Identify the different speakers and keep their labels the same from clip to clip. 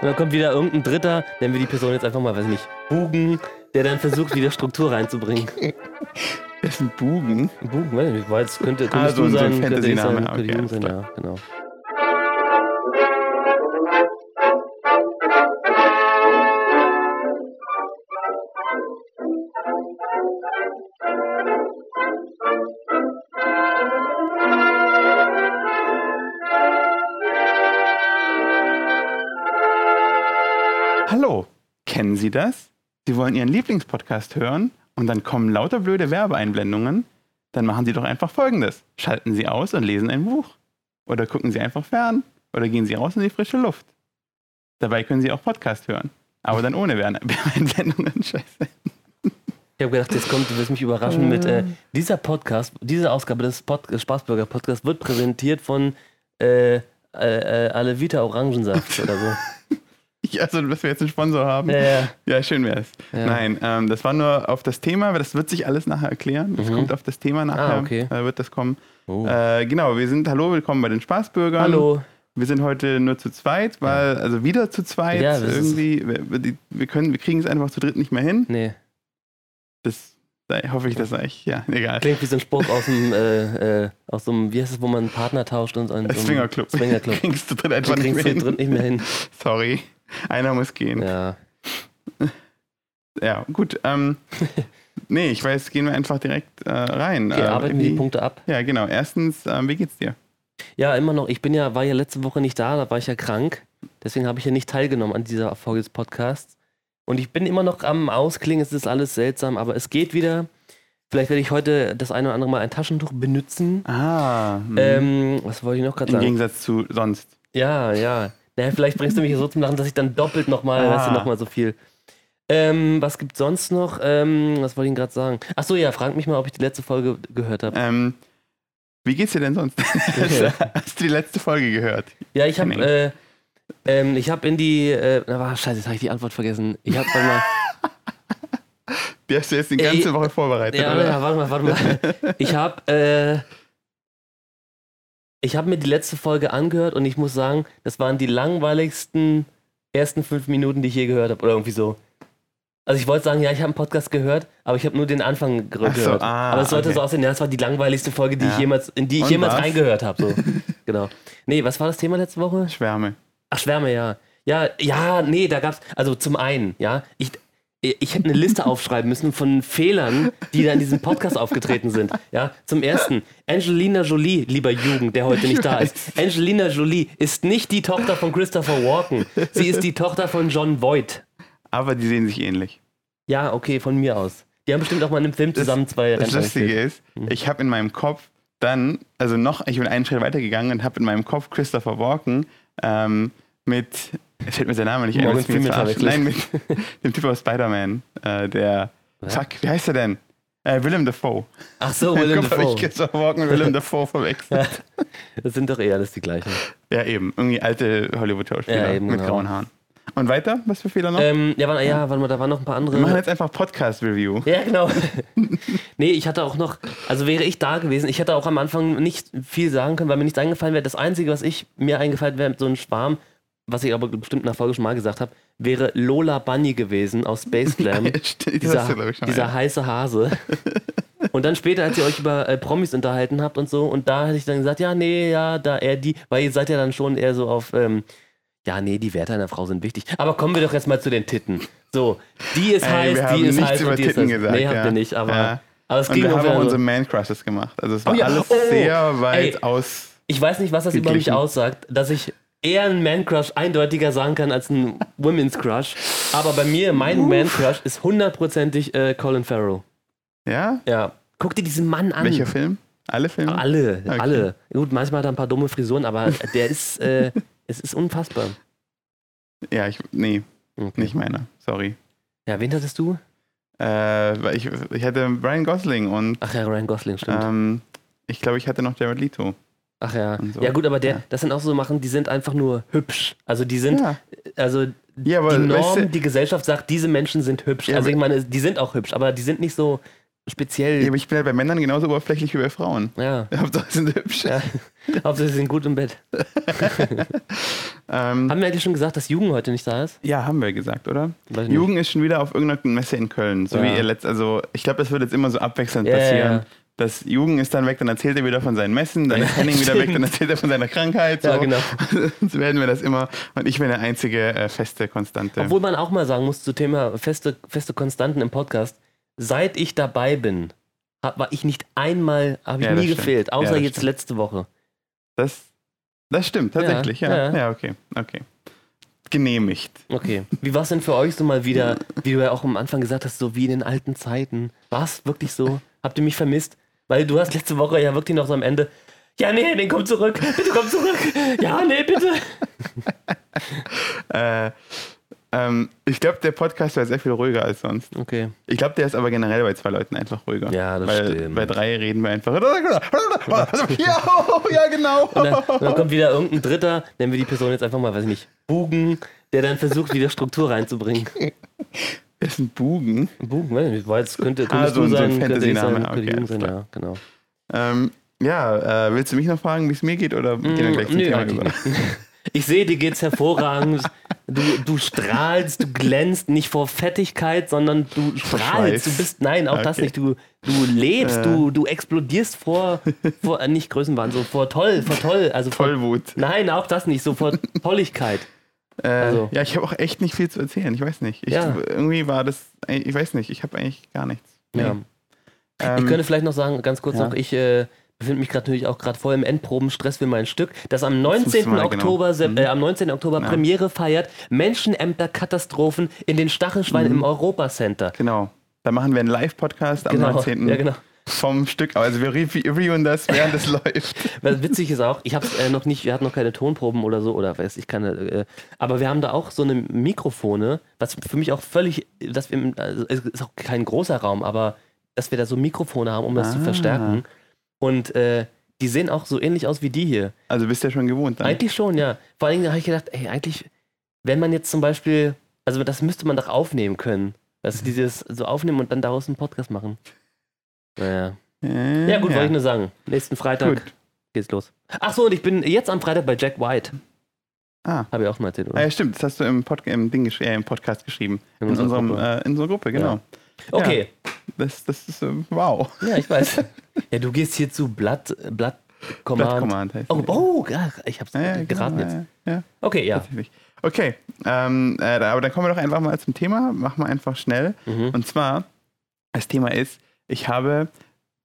Speaker 1: Und dann kommt wieder irgendein Dritter, nennen wir die Person jetzt einfach mal, weiß ich nicht, Bugen, der dann versucht, wieder Struktur reinzubringen.
Speaker 2: Das ist ein Bugen.
Speaker 1: Bugen, weiß ich nicht, weil es könnte, könnte
Speaker 2: Ah,
Speaker 1: du
Speaker 2: so ein- ein
Speaker 1: sein, könnte ich sein, könnte
Speaker 2: okay,
Speaker 1: sein, ja, genau.
Speaker 2: Sie das? Sie wollen Ihren Lieblingspodcast hören und dann kommen lauter blöde Werbeeinblendungen? Dann machen Sie doch einfach Folgendes. Schalten Sie aus und lesen ein Buch. Oder gucken Sie einfach fern. Oder gehen Sie raus in die frische Luft. Dabei können Sie auch Podcast hören. Aber dann ohne Werbe- Werbeeinblendungen. Scheiße.
Speaker 1: Ich habe gedacht, jetzt kommt, du wirst mich überraschen mit äh, dieser Podcast, diese Ausgabe des Pod Spaßbürger Podcasts wird präsentiert von äh, äh, äh, Alevita Orangensaft oder so.
Speaker 2: Ja, also, dass wir jetzt einen Sponsor haben.
Speaker 1: Ja, ja.
Speaker 2: Ja, schön wär's.
Speaker 1: Ja.
Speaker 2: Nein, ähm, das war nur auf das Thema, aber das wird sich alles nachher erklären. Das
Speaker 1: Mhm.
Speaker 2: kommt auf das Thema nachher,
Speaker 1: Ah, okay.
Speaker 2: äh, wird das kommen.
Speaker 1: Oh.
Speaker 2: Äh, genau, wir sind, hallo, willkommen bei den Spaßbürgern.
Speaker 1: Hallo.
Speaker 2: Wir sind heute nur zu zweit, weil, also wieder zu zweit,
Speaker 1: Ja, das
Speaker 2: irgendwie, wir, wir- können, wir kriegen es einfach zu dritt nicht mehr hin.
Speaker 1: Nee,
Speaker 2: Das da hoffe ich, das sage ich, ja, egal.
Speaker 1: klingt wie so ein Spruch aus dem, äh, äh, aus so einem, wie heißt es, wo man einen Partner tauscht und so ein
Speaker 2: Swingerclub.
Speaker 1: Swingerclub.
Speaker 2: Kriegst du dritt
Speaker 1: Du
Speaker 2: einfach nicht
Speaker 1: kriegst
Speaker 2: mehr
Speaker 1: du
Speaker 2: hin.
Speaker 1: nicht mehr hin.
Speaker 2: Sorry, einer muss gehen. Ja,
Speaker 1: Ja.
Speaker 2: gut. Ähm, nee, ich weiß, gehen wir einfach direkt äh, rein.
Speaker 1: Okay,
Speaker 2: Äh,
Speaker 1: arbeiten wir die
Speaker 2: wie-
Speaker 1: Punkte ab.
Speaker 2: Ja, genau. Erstens, ähm, wie geht's dir?
Speaker 1: Ja, immer noch. Ich bin ja, war ja letzte Woche nicht da, da war ich ja krank. Deswegen habe ich ja nicht teilgenommen an dieser Folge des Podcasts. Und ich bin immer noch am Ausklingen, es ist alles seltsam, aber es geht wieder. Vielleicht werde ich heute das eine oder andere Mal ein Taschentuch benutzen.
Speaker 2: Ah, hm.
Speaker 1: Ähm, was wollte ich noch gerade
Speaker 2: im
Speaker 1: sagen?
Speaker 2: Gegensatz zu sonst.
Speaker 1: Ja, ja. Naja, vielleicht bringst du mich so zum Lachen, dass ich dann doppelt nochmal,
Speaker 2: Ah.
Speaker 1: weißt du, nochmal so viel. Ähm, was gibt's sonst noch? Ähm, was wollte ich gerade sagen? Ach so, ja, frag mich mal, ob ich die letzte Folge gehört habe.
Speaker 2: Ähm, wie geht's dir denn sonst?
Speaker 1: Okay.
Speaker 2: Hast du die letzte Folge gehört?
Speaker 1: Ja, ich habe äh, ähm, ich habe in die, äh, na, war, scheiße, jetzt habe ich die Antwort vergessen. Ich habe mal,
Speaker 2: Die hast du jetzt die
Speaker 1: Ey,
Speaker 2: ganze Woche vorbereitet,
Speaker 1: ja,
Speaker 2: oder?
Speaker 1: ja, warte mal, warte mal. Ich habe, äh, ich habe mir die letzte Folge angehört und ich muss sagen, das waren die langweiligsten ersten fünf Minuten, die ich je gehört habe, oder irgendwie so. Also ich wollte sagen, ja, ich habe einen Podcast gehört, aber ich habe nur den Anfang ge-
Speaker 2: Ach so,
Speaker 1: gehört.
Speaker 2: ah,
Speaker 1: aber es sollte
Speaker 2: okay.
Speaker 1: so aussehen, ja, das war die langweiligste Folge, die
Speaker 2: Ja.
Speaker 1: ich jemals, in die ich
Speaker 2: Und
Speaker 1: jemals
Speaker 2: was?
Speaker 1: reingehört habe. So. genau. Nee, was war das Thema letzte Woche?
Speaker 2: Schwärme.
Speaker 1: Ach, Schwärme, ja. Ja, ja, nee, da gab's, also zum einen, ja, ich, ich hätte eine Liste aufschreiben müssen von Fehlern, die da in diesem Podcast aufgetreten sind. Ja, zum ersten, Angelina Jolie, lieber Jugend, der heute nicht da ist. Angelina Jolie ist nicht die Tochter von Christopher Walken. Sie ist die Tochter von John Voight.
Speaker 2: Aber die sehen sich ähnlich.
Speaker 1: Ja, okay, von mir aus. Die haben bestimmt auch mal in einem Film
Speaker 2: Das-
Speaker 1: zusammen zwei
Speaker 2: Das
Speaker 1: Rennen
Speaker 2: Lustige
Speaker 1: gespielt.
Speaker 2: ist, ich habe in meinem Kopf dann, also noch, ich bin einen Schritt weitergegangen und habe in meinem Kopf Christopher Walken ähm, mit, fällt mir sein Name nicht ein,
Speaker 1: Morgan Freeman
Speaker 2: jetzt? Nein, mit dem Typ aus Spider-Man, äh, der,
Speaker 1: Was?
Speaker 2: fuck, wie heißt er denn? Äh, Willem Dafoe.
Speaker 1: Ach so, Willem
Speaker 2: Guck,
Speaker 1: Dafoe.
Speaker 2: ich Christopher Walken und Willem Dafoe verwechselt.
Speaker 1: Das sind doch eh alles die gleichen.
Speaker 2: ja, eben, irgendwie alte Hollywood-Schauspieler
Speaker 1: Ja, eben,
Speaker 2: mit
Speaker 1: genau.
Speaker 2: grauen Haaren. Und weiter? Was für Fehler noch?
Speaker 1: Ähm, ja, warte, ja, warte mal, da waren noch ein paar andere.
Speaker 2: Wir machen jetzt einfach Podcast-Review.
Speaker 1: Ja, genau. nee, ich hatte auch noch, also wäre ich da gewesen, ich hätte auch am Anfang nicht viel sagen können, weil mir nichts eingefallen wäre. Das Einzige, was ich mir eingefallen wäre, so ein Schwarm, was ich aber bestimmt in der Folge schon mal gesagt habe, wäre Lola Bunny gewesen aus Space Jam.
Speaker 2: Stimmt, das
Speaker 1: dieser
Speaker 2: schon,
Speaker 1: dieser
Speaker 2: ja.
Speaker 1: heiße Hase. Und dann später, als ihr euch über äh, Promis unterhalten habt und so, und da hätte ich dann gesagt, ja, nee, ja, da er die, weil ihr seid ja dann schon eher so auf, ähm, ja, nee, die Werte einer Frau sind wichtig. Aber kommen wir doch jetzt mal zu den Titten. So, die ist
Speaker 2: Ey,
Speaker 1: heiß, die ist heiß und die ist
Speaker 2: Titten
Speaker 1: heiß.
Speaker 2: gesagt,
Speaker 1: Nee, habt
Speaker 2: ja.
Speaker 1: ihr nicht, aber,
Speaker 2: Ja.
Speaker 1: aber es
Speaker 2: Und
Speaker 1: ging
Speaker 2: wir haben auch unsere Man-Crushes gemacht. Also es war
Speaker 1: Oh ja,
Speaker 2: alles
Speaker 1: oh,
Speaker 2: sehr weit
Speaker 1: ey.
Speaker 2: aus.
Speaker 1: Ich weiß nicht, was das über mich aussagt, dass ich eher einen Man-Crush eindeutiger sagen kann als ein Women's Crush. Aber bei mir, mein Man-Crush ist hundertprozentig äh, Colin Farrell.
Speaker 2: Ja?
Speaker 1: Ja. Guck dir diesen Mann an.
Speaker 2: Welcher Film? Alle Filme?
Speaker 1: Alle,
Speaker 2: Okay.
Speaker 1: alle. Gut, manchmal hat er ein paar dumme Frisuren, aber der ist, äh, es ist unfassbar.
Speaker 2: Ja, ich, nee,
Speaker 1: Okay.
Speaker 2: nicht meiner. Sorry.
Speaker 1: Ja, wen hattest du?
Speaker 2: Äh, ich, ich hatte Brian Gosling und
Speaker 1: Ach ja, Ryan Gosling, stimmt.
Speaker 2: ähm, ich glaube, ich hatte noch Jared Leto.
Speaker 1: Ach ja.
Speaker 2: so.
Speaker 1: Ja gut, aber der,
Speaker 2: Ja.
Speaker 1: das sind auch so Machen, die sind einfach nur hübsch. Also die sind,
Speaker 2: Ja,
Speaker 1: also
Speaker 2: ja aber
Speaker 1: die Norm,
Speaker 2: weißt du,
Speaker 1: die Gesellschaft sagt, diese Menschen sind hübsch. Also ich meine, die sind auch hübsch, aber die sind nicht so speziell.
Speaker 2: Ja, aber ich bin ja bei Männern genauso oberflächlich wie bei Frauen.
Speaker 1: Ja.
Speaker 2: Hauptsache sie sind hübsch.
Speaker 1: ja. Hauptsache, sie sind gut im Bett.
Speaker 2: Ähm,
Speaker 1: Haben wir eigentlich schon gesagt, dass Jugend heute nicht da ist?
Speaker 2: ja, haben wir gesagt, oder? Jugend ist schon wieder auf irgendeiner Messe in Köln. So wie ihr letzt, also ich glaube, das wird jetzt immer so abwechselnd passieren.
Speaker 1: Ja.
Speaker 2: Das Jugend ist dann weg, dann erzählt er wieder von seinen Messen, dann ist Henning wieder weg, dann erzählt er von seiner Krankheit. So.
Speaker 1: Ja, genau.
Speaker 2: so werden wir das immer. Und ich bin der einzige äh, feste Konstante.
Speaker 1: Obwohl man auch mal sagen muss, zu Thema feste, feste Konstanten im Podcast, seit ich dabei bin, hab, war ich nicht einmal, habe ich
Speaker 2: Ja,
Speaker 1: nie
Speaker 2: stimmt.
Speaker 1: gefehlt,
Speaker 2: Ja,
Speaker 1: außer
Speaker 2: das
Speaker 1: jetzt
Speaker 2: stimmt.
Speaker 1: letzte Woche.
Speaker 2: das, das stimmt, tatsächlich, ja.
Speaker 1: Ja,
Speaker 2: Ja,
Speaker 1: ja.
Speaker 2: okay, okay. Genehmigt.
Speaker 1: Okay. Wie war es denn für euch so mal wieder, wie du ja auch am Anfang gesagt hast, so wie in den alten Zeiten? War es wirklich so? Habt ihr mich vermisst? Weil du hast letzte Woche ja wirklich noch so am Ende, ja, nee, den komm zurück, bitte komm zurück. Ja, nee, bitte.
Speaker 2: Äh, ähm, ich glaube, der Podcast war sehr viel ruhiger als sonst.
Speaker 1: Okay.
Speaker 2: Ich glaube, der ist aber generell bei zwei Leuten einfach ruhiger.
Speaker 1: Ja, das
Speaker 2: Weil
Speaker 1: stimmt.
Speaker 2: bei drei reden wir einfach. Ja, ja genau.
Speaker 1: Und dann, und dann kommt wieder irgendein Dritter, nennen wir die Person jetzt einfach mal, weiß ich nicht, Bugen, der dann versucht, wieder Struktur reinzubringen.
Speaker 2: Das ist ein Bugen.
Speaker 1: Bugen, weiß ich nicht, weil es könnte, könntest
Speaker 2: so
Speaker 1: du
Speaker 2: ein- so ein
Speaker 1: sein, könnte ich sein,
Speaker 2: okay,
Speaker 1: sein, ja, genau.
Speaker 2: Ähm, ja, äh, willst du mich noch fragen, wie es mir geht oder gehen wir gleich zum
Speaker 1: Mm, Nö,
Speaker 2: Thema über?
Speaker 1: Ich sehe, dir geht's hervorragend. Du, du strahlst, du glänzt nicht vor Fettigkeit, sondern du strahlst. Du bist, nein, auch das
Speaker 2: Okay.
Speaker 1: nicht. Du, du lebst,
Speaker 2: Äh.
Speaker 1: du, du explodierst vor, vor äh, nicht Größenwahn, so vor toll, vor toll. Also vor,
Speaker 2: Vollwut.
Speaker 1: nein, auch das nicht, so vor Tolligkeit.
Speaker 2: Äh,
Speaker 1: Also-
Speaker 2: Ja, ich habe auch echt nicht viel zu erzählen. Ich weiß nicht. Ich,
Speaker 1: Ja.
Speaker 2: Irgendwie war das, ich weiß nicht, ich habe eigentlich gar nichts. Nee.
Speaker 1: Ja.
Speaker 2: Ähm,
Speaker 1: Ich könnte vielleicht noch sagen, ganz kurz
Speaker 2: ja.
Speaker 1: noch, ich äh, befinde mich gerade natürlich auch gerade voll im Endprobenstress für mein Stück, das am
Speaker 2: musst
Speaker 1: 19.
Speaker 2: du mal,
Speaker 1: Oktober,
Speaker 2: genau.
Speaker 1: Äh, am 19. Oktober
Speaker 2: Ja.
Speaker 1: Premiere feiert, Menschenämter-Katastrophen in den Stachelschwein
Speaker 2: Mhm.
Speaker 1: im Europacenter.
Speaker 2: genau. Da machen wir einen Live-Podcast am
Speaker 1: Genau,
Speaker 2: 19.
Speaker 1: ja genau.
Speaker 2: Vom Stück. Also wir rev- reviewen das, während es läuft.
Speaker 1: Was witzig ist auch, ich habe äh, noch nicht, wir hatten noch keine Tonproben oder so, oder weiß ich keine, äh, aber wir haben da auch so eine Mikrofone, was für mich auch völlig, dass wir, also es ist auch kein großer Raum, aber dass wir da so Mikrofone haben, um das zu
Speaker 2: Ah.
Speaker 1: verstärken. Und äh, die sehen auch so ähnlich aus wie die hier.
Speaker 2: Also bist du ja schon gewohnt dann.
Speaker 1: Eigentlich schon, ja. Vor allen Dingen habe ich gedacht, ey, eigentlich, wenn man jetzt zum Beispiel, also das müsste man doch aufnehmen können. Also dieses so aufnehmen und dann daraus einen Podcast machen. Naja.
Speaker 2: Äh,
Speaker 1: Ja, gut, wollte ich nur sagen. Nächsten Freitag
Speaker 2: Gut.
Speaker 1: geht's los. Ach so, und ich bin jetzt am Freitag bei Jack White.
Speaker 2: Ah.
Speaker 1: Habe ich auch mal erzählt,
Speaker 2: Ah,
Speaker 1: oder?
Speaker 2: ja, stimmt. Das hast du im, Pod im, Ding gesch äh, im Podcast geschrieben.
Speaker 1: In
Speaker 2: In,
Speaker 1: unserer
Speaker 2: unserem,
Speaker 1: Gruppe.
Speaker 2: Äh, in unserer Gruppe, genau.
Speaker 1: Okay,
Speaker 2: Das, das ist äh, wow.
Speaker 1: ja. ich weiß. ja, du gehst hier zu Blatt, Blatt Command.
Speaker 2: Blatt Command heißt
Speaker 1: Oh, oh, ach, ich hab's
Speaker 2: Ja, ja, genau,
Speaker 1: geraten jetzt.
Speaker 2: Ja, ja,
Speaker 1: Okay, ja.
Speaker 2: Okay, ähm, äh, aber dann kommen wir doch einfach mal zum Thema. Machen wir einfach schnell.
Speaker 1: Mhm.
Speaker 2: Und zwar, das Thema ist, ich habe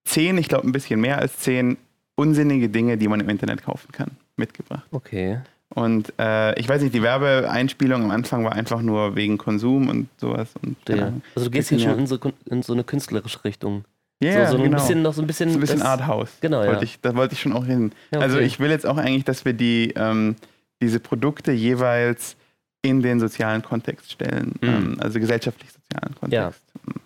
Speaker 2: zehn, ich glaube ein bisschen mehr als zehn unsinnige Dinge, die man im Internet kaufen kann, mitgebracht.
Speaker 1: Okay.
Speaker 2: Und äh, ich weiß nicht, die Werbeeinspielung am Anfang war einfach nur wegen Konsum und sowas. Und,
Speaker 1: Ja. Also du gehst hier schon
Speaker 2: ja.
Speaker 1: in so, in so eine künstlerische Richtung.
Speaker 2: Ja,
Speaker 1: so, so ein
Speaker 2: genau.
Speaker 1: bisschen noch so ein bisschen.
Speaker 2: so ein bisschen Arthouse.
Speaker 1: Genau, ja.
Speaker 2: wollte ich, da wollte ich schon auch hin.
Speaker 1: Ja,
Speaker 2: Also
Speaker 1: okay.
Speaker 2: ich will jetzt auch eigentlich, dass wir die, ähm, diese Produkte jeweils in den sozialen Kontext stellen.
Speaker 1: Mhm.
Speaker 2: Ähm, also gesellschaftlich-sozialen Kontext.
Speaker 1: Ja.
Speaker 2: Mhm.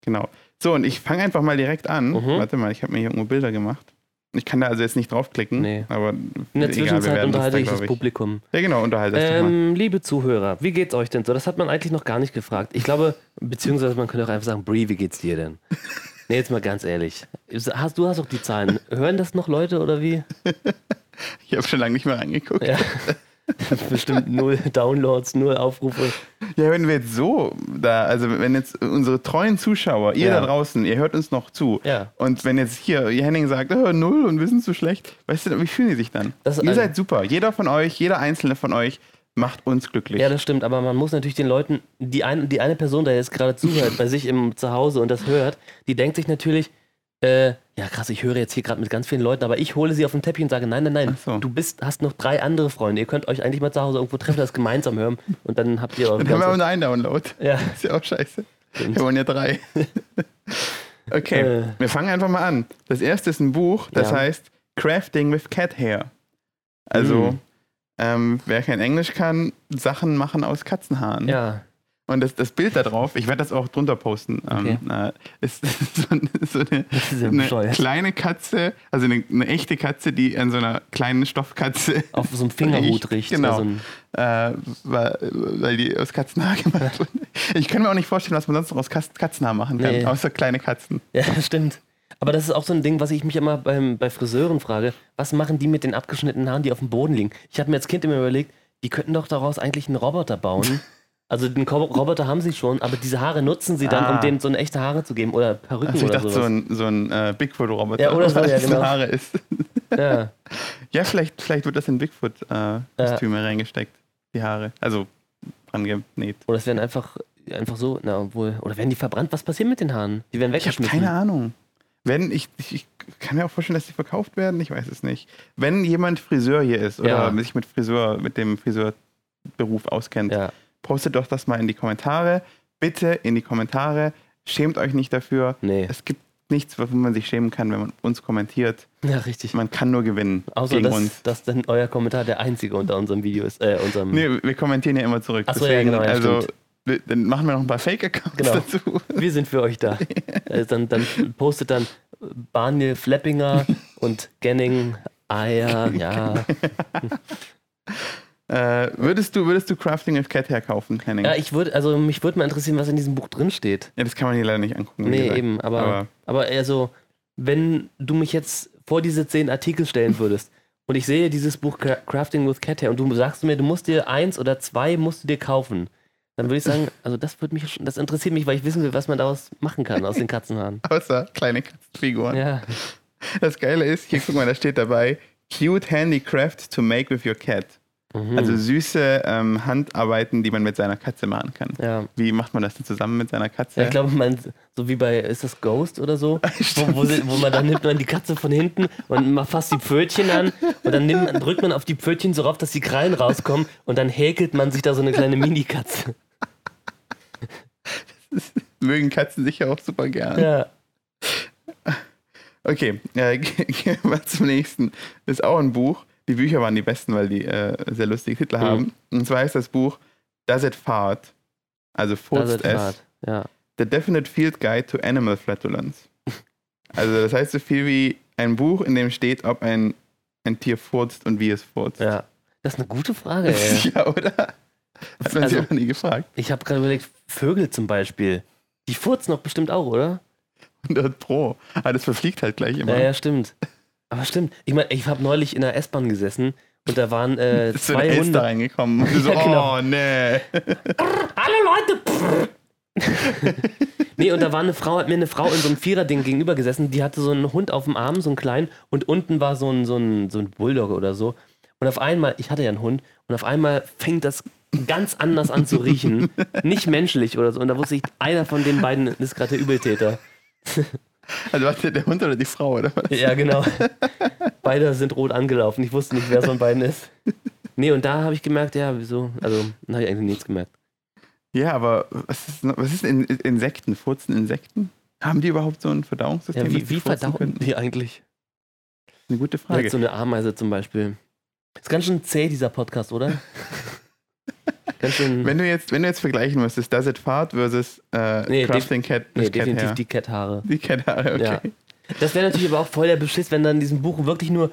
Speaker 2: Genau. So, und ich fange einfach mal direkt an.
Speaker 1: Mhm.
Speaker 2: Warte mal, ich habe mir hier irgendwo Bilder gemacht. Ich kann da also jetzt nicht draufklicken,
Speaker 1: Nee.
Speaker 2: aber
Speaker 1: In der
Speaker 2: egal,
Speaker 1: Zwischenzeit
Speaker 2: werden
Speaker 1: unterhalte
Speaker 2: da,
Speaker 1: ich das Publikum.
Speaker 2: Ja, genau, unterhalte das.
Speaker 1: Ähm, liebe Zuhörer, wie geht's euch denn so? Das hat man eigentlich noch gar nicht gefragt. Ich glaube, beziehungsweise man könnte auch einfach sagen, Brie, wie geht's dir denn? Nee, jetzt mal ganz ehrlich. Hast, du hast auch die Zahlen. Hören das noch Leute oder wie?
Speaker 2: Ich habe schon lange nicht mehr reingeguckt.
Speaker 1: Ja. Bestimmt null Downloads, null Aufrufe.
Speaker 2: Ja, wenn wir jetzt so da, also wenn jetzt unsere treuen Zuschauer, ihr
Speaker 1: Ja.
Speaker 2: da draußen, ihr hört uns noch zu.
Speaker 1: Ja.
Speaker 2: Und wenn jetzt hier ihr Henning sagt, oh, null und wir sind so schlecht, weißt du, wie fühlen die sich dann?
Speaker 1: Das
Speaker 2: ihr seid super. Jeder von euch, jeder einzelne von euch macht uns glücklich.
Speaker 1: Ja, das stimmt, aber man muss natürlich den Leuten, die, ein, die eine Person, der jetzt gerade zuhört, bei sich im Zuhause und das hört, die denkt sich natürlich, äh, ja krass, ich höre jetzt hier gerade mit ganz vielen Leuten, aber ich hole sie auf den Teppich und sage, nein, nein, nein,
Speaker 2: so.
Speaker 1: du bist, hast noch drei andere Freunde, ihr könnt euch eigentlich mal zu Hause irgendwo treffen, das gemeinsam hören und dann habt ihr
Speaker 2: Dann haben wir aber nur einen Download.
Speaker 1: ja,
Speaker 2: Ist ja auch scheiße.
Speaker 1: Stimmt.
Speaker 2: Wir wollen ja drei. okay,
Speaker 1: Äh.
Speaker 2: wir fangen einfach mal an. Das erste ist ein Buch, das
Speaker 1: Ja.
Speaker 2: heißt Crafting with Cat Hair. Also,
Speaker 1: Mhm.
Speaker 2: ähm, wer kein Englisch kann, Sachen machen aus Katzenhaaren.
Speaker 1: ja,
Speaker 2: Und das, das Bild da drauf, ich werde das auch drunter posten, ähm, äh, ist so, so eine,
Speaker 1: ja
Speaker 2: eine kleine Katze, also eine, eine echte Katze, die an so einer kleinen Stoffkatze
Speaker 1: Auf so einem Fingerhut riecht.
Speaker 2: Genau.
Speaker 1: So
Speaker 2: äh, weil, weil die aus Katzenhaar gemacht wurden. Ich kann mir auch nicht vorstellen, was man sonst noch aus Katzenhaar machen kann,
Speaker 1: Nee.
Speaker 2: außer kleine Katzen.
Speaker 1: ja, stimmt. Aber das ist auch so ein Ding, was ich mich immer beim, bei Friseuren frage. Was machen die mit den abgeschnittenen Haaren, die auf dem Boden liegen? Ich habe mir als Kind immer überlegt, die könnten doch daraus eigentlich einen Roboter bauen. Also den Roboter haben sie schon, aber diese Haare nutzen sie dann,
Speaker 2: Ah.
Speaker 1: um denen so eine echte Haare zu geben. Oder Perücken
Speaker 2: Also ich
Speaker 1: oder
Speaker 2: dachte,
Speaker 1: sowas.
Speaker 2: so ein, so ein äh, Bigfoot-Roboter,
Speaker 1: Ja, oder so,
Speaker 2: weil
Speaker 1: ja,
Speaker 2: das
Speaker 1: genau.
Speaker 2: Haare ist.
Speaker 1: ja.
Speaker 2: Ja, vielleicht, vielleicht wird das in Bigfoot-Kostüme reingesteckt, die Haare. Also dran genäht.
Speaker 1: Oder es werden einfach, einfach so, na obwohl, oder werden die verbrannt? Was passiert mit den Haaren? Die werden
Speaker 2: Ich habe
Speaker 1: weggeschmissen.
Speaker 2: keine Ahnung. Wenn ich, ich, ich kann mir auch vorstellen, dass die verkauft werden, ich weiß es nicht. Wenn jemand Friseur hier ist oder
Speaker 1: Ja.
Speaker 2: sich mit Friseur, mit dem Friseurberuf auskennt,
Speaker 1: Ja,
Speaker 2: postet doch das mal in die Kommentare. Bitte in die Kommentare. Schämt euch nicht dafür.
Speaker 1: nee.
Speaker 2: Es gibt nichts, wofür man sich schämen kann, wenn man uns kommentiert.
Speaker 1: Ja, richtig.
Speaker 2: Man kann nur gewinnen
Speaker 1: Außer,
Speaker 2: gegen
Speaker 1: dass,
Speaker 2: uns.
Speaker 1: dass dann euer Kommentar der einzige unter unserem Video ist. Äh, unserem.
Speaker 2: Nee, wir kommentieren ja immer zurück.
Speaker 1: Ach so, ja, genau, ja,
Speaker 2: also, wir- dann machen wir noch ein paar Fake-Accounts
Speaker 1: Genau.
Speaker 2: dazu.
Speaker 1: Wir sind für euch da. äh, dann, dann postet dann Barniel Fleppinger und Genning Eier, ja.
Speaker 2: Äh, würdest, du, würdest du Crafting with Cat herkaufen, Henning?
Speaker 1: Ja, ich würde, also mich würde mal interessieren, was in diesem Buch drin steht.
Speaker 2: Ja, das kann man hier leider nicht angucken.
Speaker 1: Nee,
Speaker 2: gesagt.
Speaker 1: eben, aber,
Speaker 2: Aber-
Speaker 1: aber, also, wenn du mich jetzt vor diese zehn Artikel stellen würdest und ich sehe dieses Buch Cra- Crafting with Cat her und du sagst mir, du musst dir eins oder zwei musst du dir kaufen, dann würde ich sagen, also das würde mich, das interessiert mich, weil ich wissen will, was man daraus machen kann aus den Katzenhaaren.
Speaker 2: Außer kleine Katzenfiguren.
Speaker 1: Ja,
Speaker 2: Das Geile ist, hier guck mal, da steht dabei, cute handicraft to make with your cat.
Speaker 1: Mhm.
Speaker 2: Also süße ähm, Handarbeiten, die man mit seiner Katze machen kann.
Speaker 1: ja.
Speaker 2: Wie macht man das denn zusammen mit seiner Katze?
Speaker 1: Ja, ich glaube, man, so wie bei, ist das Ghost oder so? wo, wo, sie, wo man dann nimmt man die Katze von hinten und man fasst die Pfötchen an und dann nimmt, drückt man auf die Pfötchen so rauf, dass die Krallen rauskommen und dann häkelt man sich da so eine kleine Mini-Katze.
Speaker 2: Mögen Katzen sicher auch super gern.
Speaker 1: Ja.
Speaker 2: Okay, äh, gehen wir zum nächsten. Ist auch ein Buch. Die Bücher waren die besten, weil die äh, sehr lustige Titel
Speaker 1: Mhm.
Speaker 2: haben. Und zwar ist das Buch Does It Fart? Also furzt es.
Speaker 1: hart. Ja.
Speaker 2: The Definite Field Guide to Animal Flatulence. Also das heißt so viel wie ein Buch, in dem steht, ob ein, ein Tier furzt und wie es furzt.
Speaker 1: ja. Das ist eine gute Frage, ey.
Speaker 2: Ja, oder? Hat man
Speaker 1: Also-
Speaker 2: sich einfach nie gefragt.
Speaker 1: Ich habe gerade überlegt, Vögel zum Beispiel. Die furzen doch bestimmt auch, oder?
Speaker 2: 100 Pro. Aber das verfliegt halt gleich immer.
Speaker 1: Ja, ja, stimmt. Aber stimmt. Ich meine, ich habe neulich in der S-Bahn gesessen und da waren äh,
Speaker 2: ist so
Speaker 1: zwei
Speaker 2: eine Elster
Speaker 1: Hunde.
Speaker 2: reingekommen. Und so,
Speaker 1: Ja, genau.
Speaker 2: oh, nee.
Speaker 1: Hallo Leute! nee, und da war eine Frau, hat mir eine Frau in so einem Vierer-Ding gegenüber gesessen, die hatte so einen Hund auf dem Arm, so einen kleinen, und unten war so ein, so ein, so ein Bulldog oder so. Und auf einmal, ich hatte ja einen Hund, und auf einmal fängt das ganz anders an zu riechen. Nicht menschlich oder so. Und da wusste ich, einer von den beiden ist gerade der Übeltäter.
Speaker 2: Also was der Hund oder die Frau, oder was?
Speaker 1: Ja, genau. Beide sind rot angelaufen. Ich wusste nicht, wer von beiden ist. Nee, und da habe ich gemerkt, ja, wieso? Also, dann habe ich eigentlich nichts gemerkt.
Speaker 2: Ja, aber was ist, was ist in, in Insekten? Furzen Insekten? Haben die überhaupt so ein Verdauungssystem?
Speaker 1: Ja, wie, wie verdauen
Speaker 2: könnten?
Speaker 1: die eigentlich?
Speaker 2: Eine gute
Speaker 1: Ja,
Speaker 2: Frage.
Speaker 1: so eine Ameise zum Beispiel. Ist ganz schön zäh, dieser Podcast, oder?
Speaker 2: Wenn du jetzt, wenn du jetzt vergleichen müsstest, Does It Fart versus äh,
Speaker 1: Nee,
Speaker 2: Crafting Cat,
Speaker 1: nee,
Speaker 2: Cat
Speaker 1: definitiv
Speaker 2: Hair.
Speaker 1: die Cat-Haare.
Speaker 2: Die Cat Haare, okay.
Speaker 1: Ja. Das wäre natürlich aber auch voll der Beschiss, wenn dann in diesem Buch wirklich nur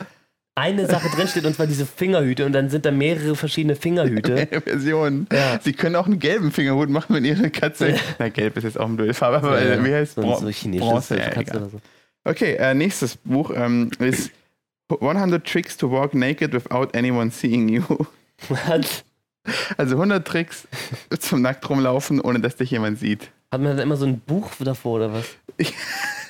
Speaker 1: eine Sache drinsteht, und zwar diese Fingerhüte. Und dann sind da mehrere verschiedene Fingerhüte.
Speaker 2: Version.
Speaker 1: Ja.
Speaker 2: Sie können auch einen gelben Fingerhut machen, wenn ihre Katze. Na, gelb ist jetzt auch eine blöde Farbe, aber äh, wie heißt
Speaker 1: so,
Speaker 2: Bron
Speaker 1: so
Speaker 2: Bronze? Ja,
Speaker 1: Katze oder so.
Speaker 2: Okay, äh, nächstes Buch ähm, ist 100 Tricks to Walk Naked Without Anyone Seeing You.
Speaker 1: Hat,
Speaker 2: Also 100 Tricks zum nackt rumlaufen, ohne dass dich jemand sieht.
Speaker 1: hat man da immer so ein Buch davor oder was?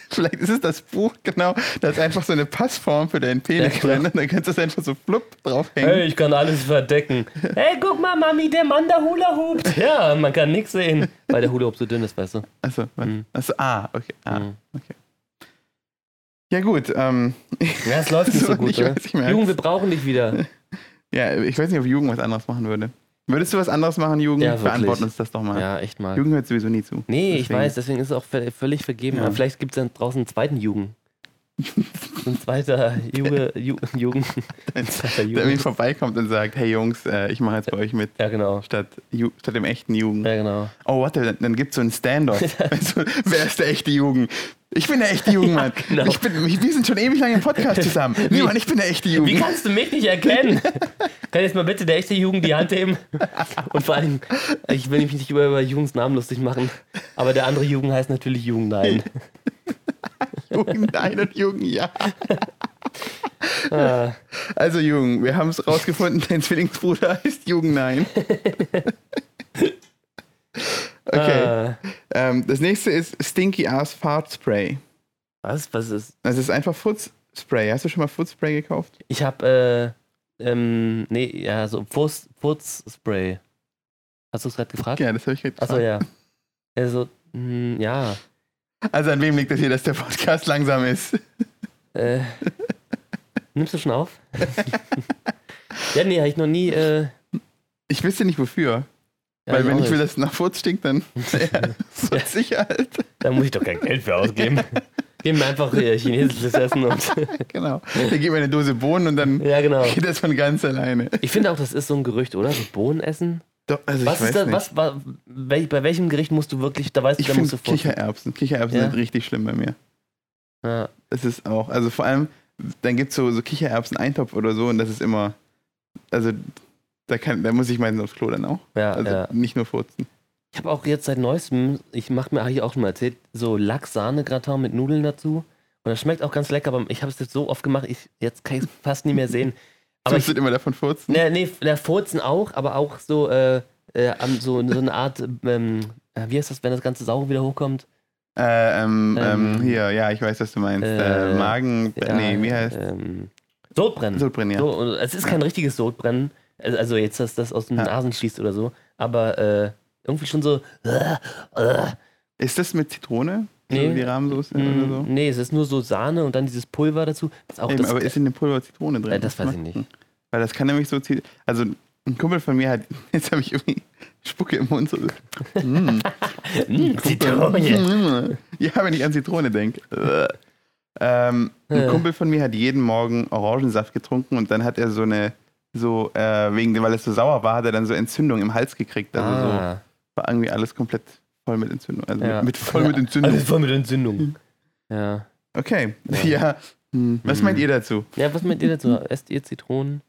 Speaker 2: Vielleicht ist es das Buch, genau. Da ist einfach so eine Passform für deinen Penis
Speaker 1: Ja,
Speaker 2: drin. Dann kannst du es einfach so flupp draufhängen.
Speaker 1: Hey, ich kann alles verdecken. Hey, guck mal, Mami, der Mann, der Hula hupt. Ja, man kann nichts sehen, weil der Hula Hoop so dünn ist, weißt du.
Speaker 2: Achso, was?
Speaker 1: Mhm.
Speaker 2: Achso, ah, okay. Ah,
Speaker 1: Mhm.
Speaker 2: okay. Ja, gut. Ähm,
Speaker 1: Ja, es läuft nicht so
Speaker 2: So,
Speaker 1: gut,
Speaker 2: merk's.
Speaker 1: Jugend, wir brauchen dich wieder.
Speaker 2: ja, ich weiß nicht, ob Jugend was anderes machen würde. Würdest du was anderes machen, Jugend?
Speaker 1: Ja.
Speaker 2: Beantworten uns das doch mal.
Speaker 1: Ja, echt mal.
Speaker 2: Jugend hört sowieso nie zu.
Speaker 1: Nee, ich
Speaker 2: Deswegen-
Speaker 1: weiß, deswegen ist es auch vö- völlig vergeben.
Speaker 2: Ja.
Speaker 1: Aber vielleicht gibt es dann draußen einen zweiten Jugend. ein zweiter Juge, Ju, Jugend. Ein zweiter
Speaker 2: Der irgendwie
Speaker 1: Jugend.
Speaker 2: vorbeikommt und sagt, hey Jungs, äh, ich mache jetzt bei euch mit.
Speaker 1: Ja, genau.
Speaker 2: Statt, Ju statt dem echten Jugend.
Speaker 1: Ja, genau.
Speaker 2: Oh, warte, dann, dann gibt es so einen Standoff. also, wer ist der echte Jugend? Ich bin der echte Jugend, Mann.
Speaker 1: genau.
Speaker 2: ich bin, wir sind schon ewig lange im Podcast zusammen. Nee, Mann, ich bin der echte
Speaker 1: Wie
Speaker 2: Jugend.
Speaker 1: kannst du mich nicht erkennen? Kann jetzt mal bitte der echte Jugend die Hand heben? Und vor allem, ich will mich nicht über, über Jugens Namen lustig machen, aber der andere Jugend heißt natürlich Jugend Nein.
Speaker 2: Jugend nein und Jugend ja.
Speaker 1: Ah,
Speaker 2: Also Jugend, wir haben es rausgefunden, dein Zwillingsbruder heißt Jugend nein. okay.
Speaker 1: ah.
Speaker 2: Ähm, das nächste ist Stinky Ass Fart Spray.
Speaker 1: Was? Was ist?
Speaker 2: Das ist einfach Footspray. Hast du schon mal Footspray gekauft?
Speaker 1: Ich habe, äh, ähm, nee, ja, so Furz, Furzspray. Hast du es gerade gefragt?
Speaker 2: Ja, das habe ich gerade
Speaker 1: Achso,
Speaker 2: gefragt.
Speaker 1: ja. Also, mh, ja.
Speaker 2: Also an wem liegt das hier, dass der Podcast langsam ist?
Speaker 1: Äh, nimmst du schon auf? ja, nee, habe ich noch nie. Äh,
Speaker 2: Ich wüsste nicht wofür.
Speaker 1: Ja,
Speaker 2: Weil wenn
Speaker 1: auch
Speaker 2: ich will, dass es nach Furz stinkt, dann ja, Furz sicher halt.
Speaker 1: Da muss ich doch kein Geld für ausgeben. Gib mir einfach äh, chinesisches Essen und.
Speaker 2: Genau. Der gibt mir eine Dose Bohnen und dann
Speaker 1: ja, genau.
Speaker 2: geht das von ganz alleine.
Speaker 1: Ich finde auch, das ist so ein Gerücht, oder? So Bohnen essen?
Speaker 2: Doch, also
Speaker 1: Was
Speaker 2: ich
Speaker 1: ist
Speaker 2: weiß
Speaker 1: da,
Speaker 2: nicht.
Speaker 1: was, wa- wel, bei welchem Gericht musst du wirklich, da weißt du,
Speaker 2: ich
Speaker 1: da musst du vor.
Speaker 2: Kichererbsen. Kichererbsen
Speaker 1: Ja?
Speaker 2: sind richtig schlimm bei mir.
Speaker 1: Ja,
Speaker 2: Das ist auch, also vor allem, dann gibt es so, so Kichererbsen-Eintopf oder so und das ist immer, also da, kann, da muss ich meinen aufs Klo dann auch.
Speaker 1: ja,
Speaker 2: Also
Speaker 1: ja.
Speaker 2: nicht nur furzen.
Speaker 1: Ich habe auch jetzt seit neuestem, ich mache mir, habe ich auch schon mal erzählt, so Lachs-Sahne-Gratin mit Nudeln dazu. Und das schmeckt auch ganz lecker, aber ich habe es jetzt so oft gemacht, ich, jetzt kann ich es fast nicht mehr sehen. Aber ich,
Speaker 2: immer davon furzen.
Speaker 1: nee, nee, der Furzen auch, aber auch so, äh, äh, so, so eine Art, ähm, äh, wie heißt das, wenn das ganze Sauge wieder hochkommt?
Speaker 2: Äh, ähm, ähm,
Speaker 1: Ähm,
Speaker 2: hier, ja, ich weiß, was du meinst. Äh,
Speaker 1: äh,
Speaker 2: Magen,
Speaker 1: Ja,
Speaker 2: nee, wie heißt
Speaker 1: ähm, Sodbrennen.
Speaker 2: Sodbrennen, ja.
Speaker 1: So, es ist kein richtiges Sodbrennen, also also jetzt, dass das aus den
Speaker 2: Ja.
Speaker 1: Nasen schießt oder so, aber äh, irgendwie schon so. Äh, äh,
Speaker 2: Ist das mit Zitrone?
Speaker 1: Nee.
Speaker 2: Die Rahmsoße
Speaker 1: mm,
Speaker 2: oder so?
Speaker 1: Nee, es ist nur so Sahne und dann dieses Pulver dazu. Ist auch
Speaker 2: Eben,
Speaker 1: das,
Speaker 2: aber ist in dem Pulver Zitrone drin?
Speaker 1: Äh, das weiß ich nicht.
Speaker 2: Weil das kann nämlich so, also ein Kumpel von mir hat, jetzt habe ich irgendwie Spucke im Mund. So, mm.
Speaker 1: Mm, Zitrone.
Speaker 2: Ja, wenn ich an Zitrone denke. Ähm, ein
Speaker 1: Äh.
Speaker 2: Kumpel von mir hat jeden Morgen Orangensaft getrunken und dann hat er so eine, so, äh, wegen dem, weil es so sauer war, hat er dann so Entzündung im Hals gekriegt. Also so
Speaker 1: Ah,
Speaker 2: war irgendwie alles komplett voll mit Entzündung. Also
Speaker 1: ja.
Speaker 2: mit, mit voll mit Entzündung.
Speaker 1: Alles voll mit Entzündung. Ja.
Speaker 2: Okay.
Speaker 1: Ja.
Speaker 2: Ja. Hm. Was meint ihr dazu?
Speaker 1: Ja, was meint ihr dazu? Esst ihr Zitronen?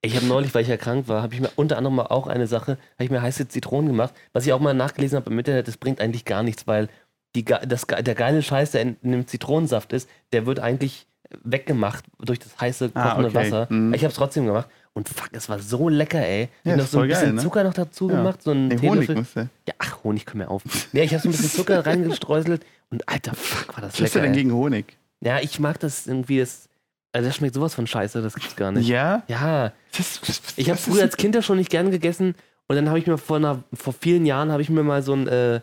Speaker 1: Ich habe neulich, weil ich ja krank war, habe ich mir unter anderem auch eine Sache, habe ich mir heiße Zitronen gemacht, was ich auch mal nachgelesen habe im Internet, das bringt eigentlich gar nichts, weil die, das, der geile Scheiß, der in, in dem Zitronensaft ist, der wird eigentlich weggemacht durch das heiße,
Speaker 2: Ah,
Speaker 1: kochende
Speaker 2: okay.
Speaker 1: Wasser.
Speaker 2: Mhm.
Speaker 1: Ich habe es trotzdem gemacht und fuck, es war so lecker, ey. Ich
Speaker 2: Ja,
Speaker 1: hab noch
Speaker 2: ist
Speaker 1: so ein
Speaker 2: voll geil,
Speaker 1: bisschen
Speaker 2: ne?
Speaker 1: Zucker noch dazu
Speaker 2: Ja.
Speaker 1: gemacht, so ein
Speaker 2: Nee, Honig musste.
Speaker 1: Ja, ach, Honig, komm mir auf. Nee, ich habe so ein bisschen Zucker reingestreuselt und alter, fuck, war das
Speaker 2: Was hast du
Speaker 1: lecker.
Speaker 2: denn
Speaker 1: ey.
Speaker 2: gegen Honig?
Speaker 1: Ja, ich mag das irgendwie, das, also das schmeckt sowas von scheiße, das gibt's gar nicht.
Speaker 2: Ja?
Speaker 1: Ja,
Speaker 2: Das, das,
Speaker 1: ich habe früher
Speaker 2: ist-
Speaker 1: als Kind ja schon nicht gern gegessen und dann habe ich mir vor, einer, vor vielen Jahren habe ich mir mal so ein, äh,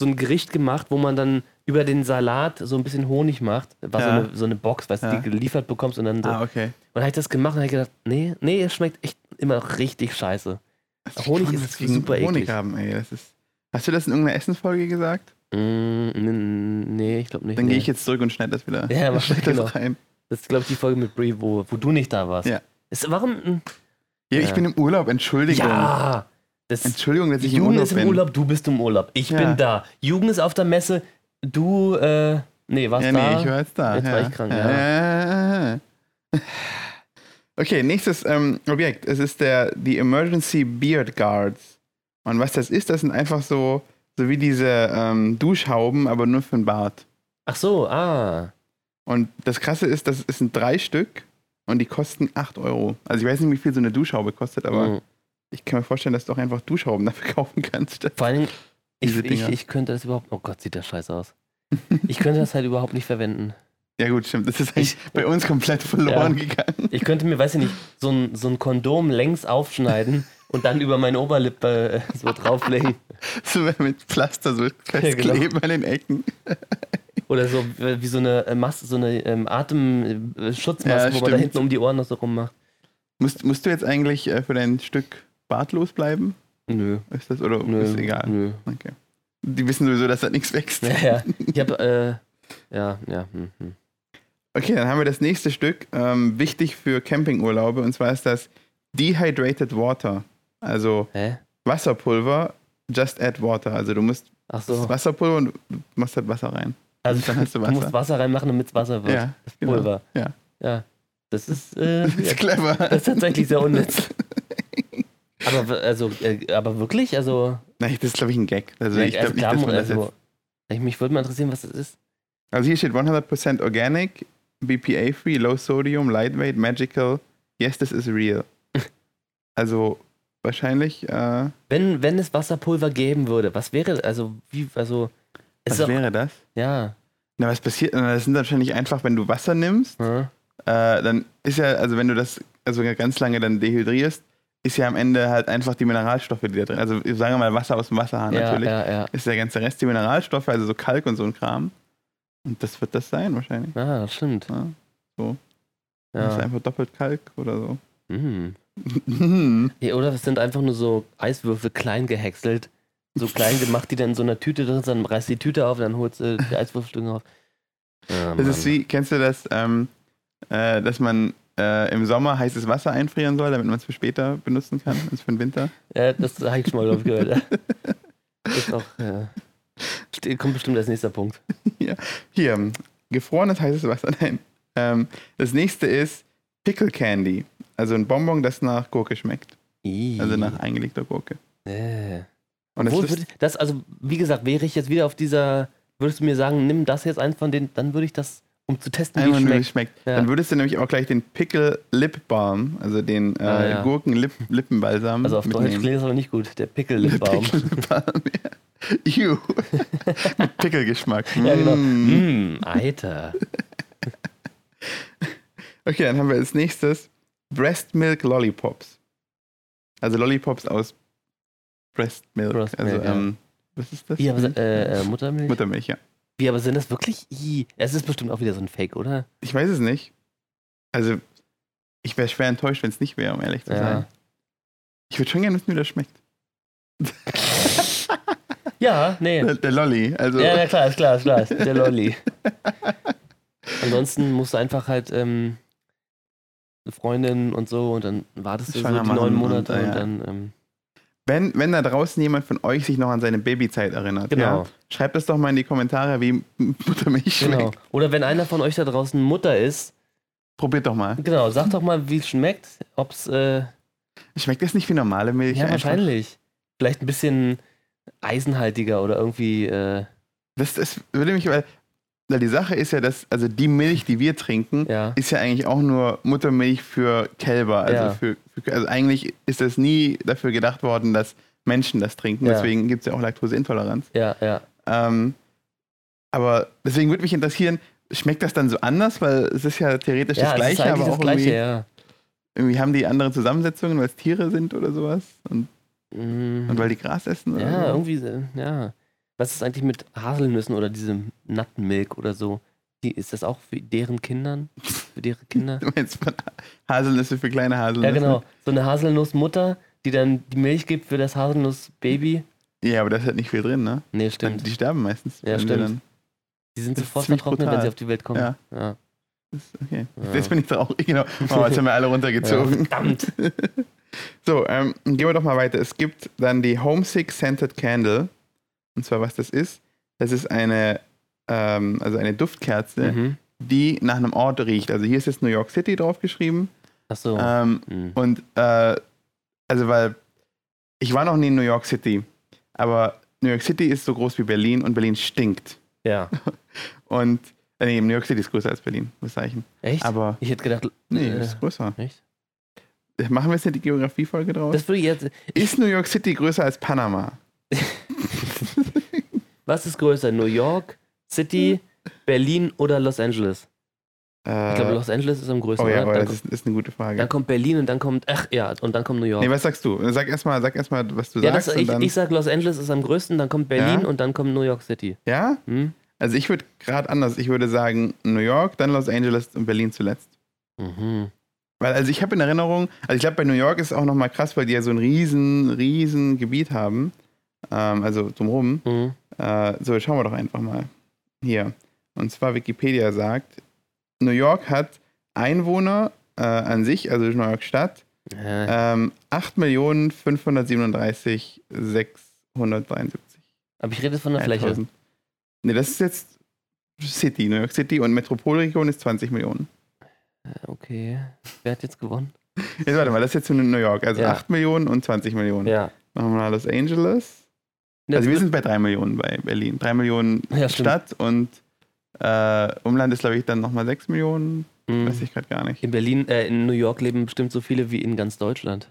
Speaker 1: so ein Gericht gemacht, wo man dann über den Salat so ein bisschen Honig macht. War so,
Speaker 2: Ja.
Speaker 1: eine, so eine Box, weißt du,
Speaker 2: Ja.
Speaker 1: die geliefert bekommst und dann so.
Speaker 2: Ah, okay.
Speaker 1: Und dann habe ich das gemacht und habe gedacht, nee, nee, es schmeckt echt immer noch richtig scheiße.
Speaker 2: Was-
Speaker 1: Honig ist super
Speaker 2: Honig
Speaker 1: eklig.
Speaker 2: haben, ey. Das ist, hast du das in irgendeiner Essensfolge gesagt?
Speaker 1: Mm, nee, ich glaube nicht.
Speaker 2: Dann
Speaker 1: nee.
Speaker 2: gehe ich jetzt zurück und schneide das wieder.
Speaker 1: Ja, mach
Speaker 2: schneid
Speaker 1: genau.
Speaker 2: das rein.
Speaker 1: Das ist, glaube ich, die Folge mit Brie, wo, wo du nicht da warst.
Speaker 2: Ja.
Speaker 1: Ist, warum?
Speaker 2: Ja, ich
Speaker 1: Ja.
Speaker 2: bin im Urlaub, Entschuldigung.
Speaker 1: Ja! Das,
Speaker 2: Entschuldigung, dass ich im
Speaker 1: Jugend
Speaker 2: Urlaub
Speaker 1: ist im
Speaker 2: bin.
Speaker 1: Urlaub, du bist im Urlaub. Ich
Speaker 2: Ja.
Speaker 1: bin da. Jugend ist auf der Messe, du, äh, nee, warst
Speaker 2: Ja,
Speaker 1: da?
Speaker 2: nee, ich war jetzt da.
Speaker 1: Jetzt
Speaker 2: ja.
Speaker 1: war ich krank,
Speaker 2: ja. Okay, nächstes ähm, Objekt. Es ist der, die Emergency Beard Guards. Und was das ist, das sind einfach so, so wie diese ähm, Duschhauben, aber nur für den Bart.
Speaker 1: Ach so, ah.
Speaker 2: Und das Krasse ist, das sind drei Stück und die kosten 8 Euro. Also ich weiß nicht, wie viel so eine Duschhaube kostet, aber
Speaker 1: Mhm.
Speaker 2: ich kann mir vorstellen, dass du auch einfach Duschhauben dafür kaufen kannst.
Speaker 1: Vor Dingen, ich, ich, ich könnte das überhaupt, oh Gott, sieht das scheiße aus. Ich könnte das halt überhaupt nicht verwenden.
Speaker 2: Ja gut, stimmt. Das ist eigentlich bei uns komplett verloren gegangen.
Speaker 1: Ich könnte mir, weiß ich nicht, so ein, so ein Kondom längs aufschneiden und dann über meine Oberlippe äh, so drauflegen.
Speaker 2: So mit Pflaster so festkleben
Speaker 1: genau.
Speaker 2: an den Ecken.
Speaker 1: Oder so äh, wie so eine äh, Maske, so eine ähm, Atemschutzmaske,
Speaker 2: Ja,
Speaker 1: wo man da hinten um die Ohren noch so rummacht.
Speaker 2: Musst, musst du jetzt eigentlich äh, für dein Stück bartlos bleiben?
Speaker 1: Nö.
Speaker 2: Ist das oder
Speaker 1: Nö,
Speaker 2: ist egal?
Speaker 1: Nö.
Speaker 2: Okay. Die wissen sowieso, dass da nichts wächst.
Speaker 1: Ja, ja. Ich habe, äh, ja, ja. Hm, hm.
Speaker 2: Okay, dann haben wir das nächste Stück, ähm, wichtig für Campingurlaube, und zwar ist das Dehydrated Water. Also
Speaker 1: Hä?
Speaker 2: Wasserpulver, just add water. Also du musst
Speaker 1: so.
Speaker 2: Wasserpulver und du machst halt Wasser rein.
Speaker 1: Also
Speaker 2: dann hast du
Speaker 1: du
Speaker 2: Wasser.
Speaker 1: musst Wasser reinmachen, damit es Wasser wird.
Speaker 2: Ja,
Speaker 1: das
Speaker 2: genau.
Speaker 1: Pulver.
Speaker 2: Ja.
Speaker 1: Ja. Das ist, äh,
Speaker 2: Das ist
Speaker 1: ja,
Speaker 2: clever.
Speaker 1: das ist tatsächlich sehr unnütz. Aber, also, äh, aber wirklich? Also,
Speaker 2: Nein, das ist, glaube ich, ein Gag. Also ich
Speaker 1: also
Speaker 2: glaube nicht,
Speaker 1: klar,
Speaker 2: dass man das
Speaker 1: also,
Speaker 2: jetzt...
Speaker 1: mich würde mal interessieren, was das ist.
Speaker 2: Also hier steht 100% organic, BPA-free, low sodium, lightweight, magical. Yes, this is real. Also wahrscheinlich, äh,
Speaker 1: Wenn, wenn es Wasserpulver geben würde, was wäre, also, wie, also,
Speaker 2: was
Speaker 1: auch,
Speaker 2: wäre das?
Speaker 1: ja,
Speaker 2: Na, was passiert? Na, Das sind wahrscheinlich einfach, wenn du Wasser nimmst,
Speaker 1: hm,
Speaker 2: äh, dann ist ja, also wenn du das also ganz lange dann dehydrierst, ist ja am Ende halt einfach die Mineralstoffe, die da drin Also sagen wir mal Wasser aus dem Wasserhahn
Speaker 1: ja,
Speaker 2: natürlich.
Speaker 1: ja, ja.
Speaker 2: Ist der ganze Rest die Mineralstoffe, also so Kalk und so ein Kram. Und das wird das sein wahrscheinlich.
Speaker 1: Ah, das stimmt.
Speaker 2: Ja, so. Das ist einfach doppelt Kalk oder so.
Speaker 1: Hm.
Speaker 2: Mhm.
Speaker 1: Ja, oder es sind einfach nur so Eiswürfel klein gehäckselt, so klein gemacht, die dann in so einer Tüte drin sind, dann reißt die Tüte auf, dann holst du die Eiswürfelstücke auf. Ja,
Speaker 2: Das ist wie, kennst du das, ähm, äh, dass man äh, im Sommer heißes Wasser einfrieren soll, damit man es für später benutzen kann, als für den Winter?
Speaker 1: Ja, das habe ich schon mal, ich, gehört. Ja. Ist auch, ja. Kommt bestimmt als nächster Punkt.
Speaker 2: Hier, ähm, gefrorenes heißes Wasser, nein. Ähm, das nächste ist Pickle Candy, also ein Bonbon, das nach Gurke schmeckt, also nach eingelegter Gurke.
Speaker 1: Äh.
Speaker 2: Und das
Speaker 1: Obwohl, würde- das, also, wie gesagt, wäre ich jetzt wieder auf dieser, würdest du mir sagen, nimm das jetzt eins von denen, dann würde ich das, um zu testen, wie
Speaker 2: Einfach
Speaker 1: es schmeckt.
Speaker 2: geschmeckt.
Speaker 1: Ja.
Speaker 2: Dann würdest du nämlich auch gleich den Pickle Lip Balm, also den äh,
Speaker 1: Ah, ja.
Speaker 2: Gurken-Lippenbalsam.
Speaker 1: Also auf Deutsch klingt das aber nicht gut, der Pickle-Lipbaum.
Speaker 2: Pickle Balm, ja. Ew. Mit Pickelgeschmack.
Speaker 1: Ja, genau.
Speaker 2: Mm.
Speaker 1: Mm, Alter.
Speaker 2: Okay, dann haben wir als nächstes Breast Milk Lollipops. Also Lollipops aus Breast Milk.
Speaker 1: Breast
Speaker 2: also,
Speaker 1: Milk, ja.
Speaker 2: ähm, was ist das?
Speaker 1: Wie, aber, äh, äh, Muttermilch?
Speaker 2: Muttermilch, ja.
Speaker 1: Wie, aber sind das wirklich? Ih, Es ist bestimmt auch wieder so ein Fake, oder?
Speaker 2: Ich weiß es nicht. Also, ich wäre schwer enttäuscht, wenn es nicht wäre, um ehrlich zu
Speaker 1: Ja.
Speaker 2: sein. Ich würde schon gerne wissen, wie das schmeckt.
Speaker 1: Ja, nee.
Speaker 2: Der, der Lolli. Also,
Speaker 1: Ja, ja, klar, ist klar, ist klar. Ist der Lolli. Ansonsten musst du einfach halt ähm, eine Freundin und so und dann wartest du so die neun Monate
Speaker 2: und,
Speaker 1: und,
Speaker 2: äh, ja.
Speaker 1: dann, ähm,
Speaker 2: wenn, wenn da draußen jemand von euch sich noch an seine Babyzeit erinnert,
Speaker 1: genau,
Speaker 2: ja, schreibt es doch mal in die Kommentare, wie Muttermilch schmeckt.
Speaker 1: genau. Oder wenn einer von euch da draußen Mutter ist,
Speaker 2: Probiert doch mal.
Speaker 1: genau, sag doch mal, wie es schmeckt, ob's, äh,
Speaker 2: Schmeckt das nicht wie normale Milch?
Speaker 1: ja,
Speaker 2: einfach?
Speaker 1: wahrscheinlich. Vielleicht ein bisschen eisenhaltiger oder irgendwie, äh,
Speaker 2: Das, das würde mich, weil, weil die Sache ist ja, dass, also die Milch, die wir trinken,
Speaker 1: ja.
Speaker 2: ist ja eigentlich auch nur Muttermilch für Kälber. Also,
Speaker 1: Ja.
Speaker 2: für, für, also eigentlich ist das nie dafür gedacht worden, dass Menschen das trinken.
Speaker 1: Ja.
Speaker 2: Deswegen gibt es ja auch Laktoseintoleranz.
Speaker 1: Ja, ja.
Speaker 2: Ähm, aber deswegen würde mich interessieren, schmeckt das dann so anders? Weil es ist ja theoretisch das Gleiche, aber auch
Speaker 1: Gleiche,
Speaker 2: irgendwie, irgendwie haben die andere Zusammensetzungen, weil es Tiere sind oder sowas. Und,
Speaker 1: Mhm.
Speaker 2: und weil die Gras essen oder
Speaker 1: Ja,
Speaker 2: so.
Speaker 1: irgendwie, so, ja. Was ist eigentlich mit Haselnüssen oder diesem Nutmilk oder so? Die, ist das auch für deren Kindern? Für deren Kinder?
Speaker 2: Du meinst Haselnüsse für kleine Haselnüsse?
Speaker 1: ja, genau. So eine Haselnussmutter, die dann die Milch gibt für das Haselnussbaby.
Speaker 2: Ja, aber da ist halt nicht viel drin, ne?
Speaker 1: Nee, stimmt.
Speaker 2: Die sterben meistens.
Speaker 1: Ja, stimmt. Die sind sofort vertrocknet, wenn sie auf die Welt kommen.
Speaker 2: Ja.
Speaker 1: ja.
Speaker 2: okay.
Speaker 1: Ja.
Speaker 2: Jetzt bin ich traurig, genau. Oh, jetzt haben wir alle
Speaker 1: Ja,
Speaker 2: runtergezogen.
Speaker 1: verdammt.
Speaker 2: So, ähm, gehen wir doch mal weiter. Es gibt dann die Homesick Scented Candle. Und zwar, was das ist. Das ist eine, ähm, also eine Duftkerze,
Speaker 1: Mhm.
Speaker 2: die nach einem Ort riecht. Also hier ist jetzt New York City draufgeschrieben.
Speaker 1: Ach so.
Speaker 2: Ähm,
Speaker 1: Mhm.
Speaker 2: und äh, also weil ich war noch nie in New York City, aber New York City ist so groß wie Berlin und Berlin stinkt.
Speaker 1: Ja.
Speaker 2: Und äh, nee, New York City ist größer als Berlin, muss Zeichen.
Speaker 1: Echt?
Speaker 2: Aber
Speaker 1: ich hätte gedacht.
Speaker 2: nee,
Speaker 1: äh,
Speaker 2: ist größer.
Speaker 1: echt?
Speaker 2: Machen wir jetzt nicht die Geografiefolge draus?
Speaker 1: Das würde ich jetzt.
Speaker 2: ist New York City größer als Panama?
Speaker 1: Was ist größer? New York, City, Berlin oder Los Angeles?
Speaker 2: Äh,
Speaker 1: Ich glaube, Los Angeles ist am größten.
Speaker 2: oh ja,
Speaker 1: dann,
Speaker 2: das ist, ist eine gute Frage.
Speaker 1: dann kommt Berlin und dann kommt. Ach ja, und dann kommt New York.
Speaker 2: Nee, was sagst du? Sag erstmal, sag erst mal, was du
Speaker 1: ja,
Speaker 2: sagst.
Speaker 1: das,
Speaker 2: und
Speaker 1: ich, ich sag Los Angeles ist am größten, dann kommt Berlin
Speaker 2: Ja?
Speaker 1: und dann kommt New York City.
Speaker 2: ja?
Speaker 1: Hm?
Speaker 2: Also ich würde gerade anders. Ich würde sagen New York, dann Los Angeles und Berlin zuletzt.
Speaker 1: Mhm.
Speaker 2: Weil, also ich habe in Erinnerung, also ich glaube, bei New York ist es auch nochmal krass, weil die ja so ein riesen, riesen Gebiet haben. Ähm, also drumherum.
Speaker 1: Mhm.
Speaker 2: Äh, so, jetzt schauen wir doch einfach mal. Hier. Und zwar Wikipedia sagt, New York hat Einwohner äh, an sich, also New York Stadt,
Speaker 1: Ja,
Speaker 2: ähm, 8.537.673.
Speaker 1: aber ich rede von der Fläche.
Speaker 2: 1000. Nee, das ist jetzt City, New York City und Metropolregion ist 20 Millionen.
Speaker 1: Okay. Wer hat jetzt gewonnen?
Speaker 2: Jetzt warte mal, das ist jetzt in New York. Also
Speaker 1: Ja.
Speaker 2: 8 Millionen und 20 Millionen.
Speaker 1: Ja.
Speaker 2: Machen wir mal Los Angeles. Also wir sind bei 3 Millionen bei Berlin. 3 Millionen
Speaker 1: Ja.
Speaker 2: Stadt und äh, Umland ist, glaube ich, dann nochmal 6 Millionen.
Speaker 1: Mhm.
Speaker 2: Weiß ich gerade gar nicht.
Speaker 1: In Berlin, äh, in New York leben bestimmt so viele wie in ganz Deutschland.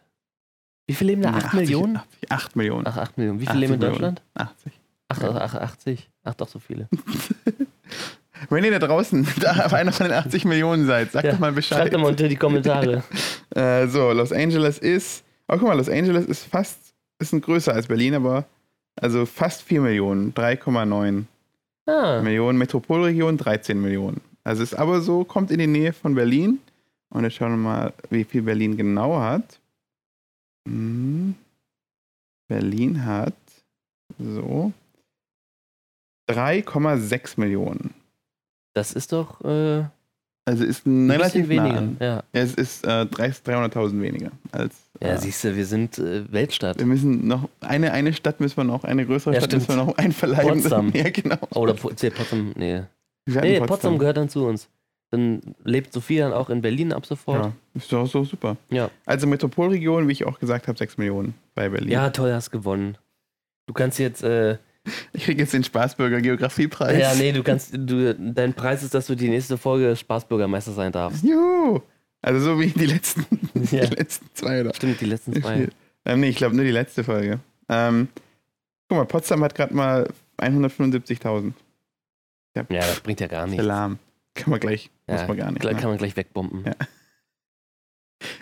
Speaker 1: Wie viele leben da? 8
Speaker 2: 80,
Speaker 1: Millionen?
Speaker 2: 80, 8 Millionen.
Speaker 1: Ach, 8 Millionen. Wie
Speaker 2: 80
Speaker 1: viele leben in
Speaker 2: Millionen.
Speaker 1: Deutschland?
Speaker 2: 80.
Speaker 1: Ach, ach, 80. Ach, doch so viele.
Speaker 2: Wenn ihr da draußen da einer von den 80 Millionen seid, sagt
Speaker 1: Ja,
Speaker 2: doch mal Bescheid.
Speaker 1: Schreibt doch mal unter die Kommentare.
Speaker 2: Äh, so, Los Angeles ist. Oh, guck mal, Los Angeles ist fast. Ist ein größer als Berlin, aber. Also fast 4 Millionen. 3,9
Speaker 1: Ah,
Speaker 2: Millionen. Metropolregion 13 Millionen. Also ist aber so, kommt in die Nähe von Berlin. Und jetzt schauen wir mal, wie viel Berlin genau hat. Hm. Berlin hat. So. 3,6 Millionen.
Speaker 1: das ist doch äh,
Speaker 2: Also ist ein
Speaker 1: ein
Speaker 2: relativ nah
Speaker 1: weniger.
Speaker 2: an.
Speaker 1: Ja,
Speaker 2: es ist äh, 30 300.000 weniger als.
Speaker 1: Ja siehst du, wir sind äh, Weltstadt.
Speaker 2: wir müssen noch eine, eine Stadt müssen wir noch, eine größere Stadt
Speaker 1: stimmt.
Speaker 2: müssen wir noch einverleiben.
Speaker 1: Potsdam.
Speaker 2: Ja, genau.
Speaker 1: Oder Po- zählt Potsdam? Nee. Nee, Potsdam. gehört dann zu uns. Dann lebt Sophie dann auch in Berlin ab sofort.
Speaker 2: Ja, ist doch so super.
Speaker 1: Ja.
Speaker 2: Also Metropolregion, wie ich auch gesagt habe, 6 Millionen bei Berlin.
Speaker 1: Ja, toll, hast gewonnen. Du kannst jetzt, äh,
Speaker 2: Ich kriege jetzt den Spaßbürger Geografiepreis.
Speaker 1: ja, nee, du kannst, du, dein Preis ist, dass du die nächste Folge Spaßbürgermeister sein darfst.
Speaker 2: Juhu. Also so wie die letzten,
Speaker 1: Ja.
Speaker 2: die letzten zwei oder.
Speaker 1: Stimmt, die letzten zwei.
Speaker 2: Ähm, nee, ich glaube nur die letzte Folge. Ähm, guck mal, Potsdam hat gerade mal 175.000.
Speaker 1: Ja, das bringt ja gar nichts.
Speaker 2: Alarm. Kann man gleich, muss
Speaker 1: Ja,
Speaker 2: man gar nicht. Ne?
Speaker 1: kann man gleich wegbomben.
Speaker 2: Ja.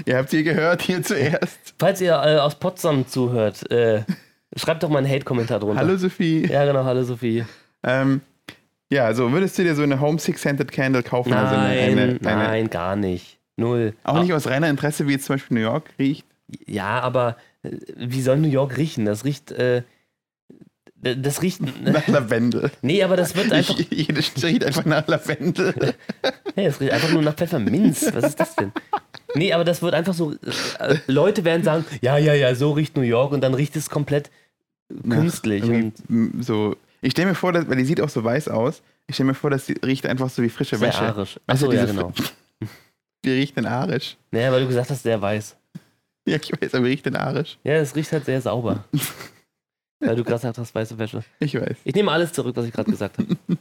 Speaker 2: Ihr habt hier gehört, hier zuerst.
Speaker 1: Falls ihr äh, aus Potsdam zuhört, äh, schreibt doch mal einen Hate-Kommentar drunter.
Speaker 2: Hallo Sophie.
Speaker 1: Ja, genau, hallo Sophie.
Speaker 2: Ähm, ja, also würdest du dir so eine Homesick Scented Candle kaufen?
Speaker 1: Nein,
Speaker 2: also eine, eine, eine,
Speaker 1: nein, gar nicht. Null.
Speaker 2: Auch nicht aus reiner Interesse, wie jetzt zum Beispiel New York riecht.
Speaker 1: Ja, aber äh, wie soll New York riechen? Das riecht, äh, das riecht,
Speaker 2: Nach Lavendel.
Speaker 1: nee, aber das wird einfach,
Speaker 2: jede riecht einfach nach Lavendel.
Speaker 1: hey, das riecht einfach nur nach Pfefferminz. Was ist das denn? Nee, aber das wird einfach so, äh, Leute werden sagen, ja, ja, ja, so riecht New York und dann riecht es komplett künstlich.
Speaker 2: Nach so. Ich stelle mir vor, dass, weil die sieht auch so weiß aus. Ich stelle mir vor, dass sie riecht einfach so wie frische
Speaker 1: sehr
Speaker 2: Wäsche.
Speaker 1: arisch. Achso, ja,
Speaker 2: diese-
Speaker 1: genau.
Speaker 2: Wie riecht denn arisch?
Speaker 1: Naja, weil du gesagt hast, sehr weiß.
Speaker 2: Ja, ich weiß, aber wie riecht denn arisch?
Speaker 1: Ja, es riecht halt sehr sauber. weil du gerade gesagt hast, weiße Wäsche.
Speaker 2: Ich weiß.
Speaker 1: Ich nehme alles zurück, was ich gerade gesagt habe.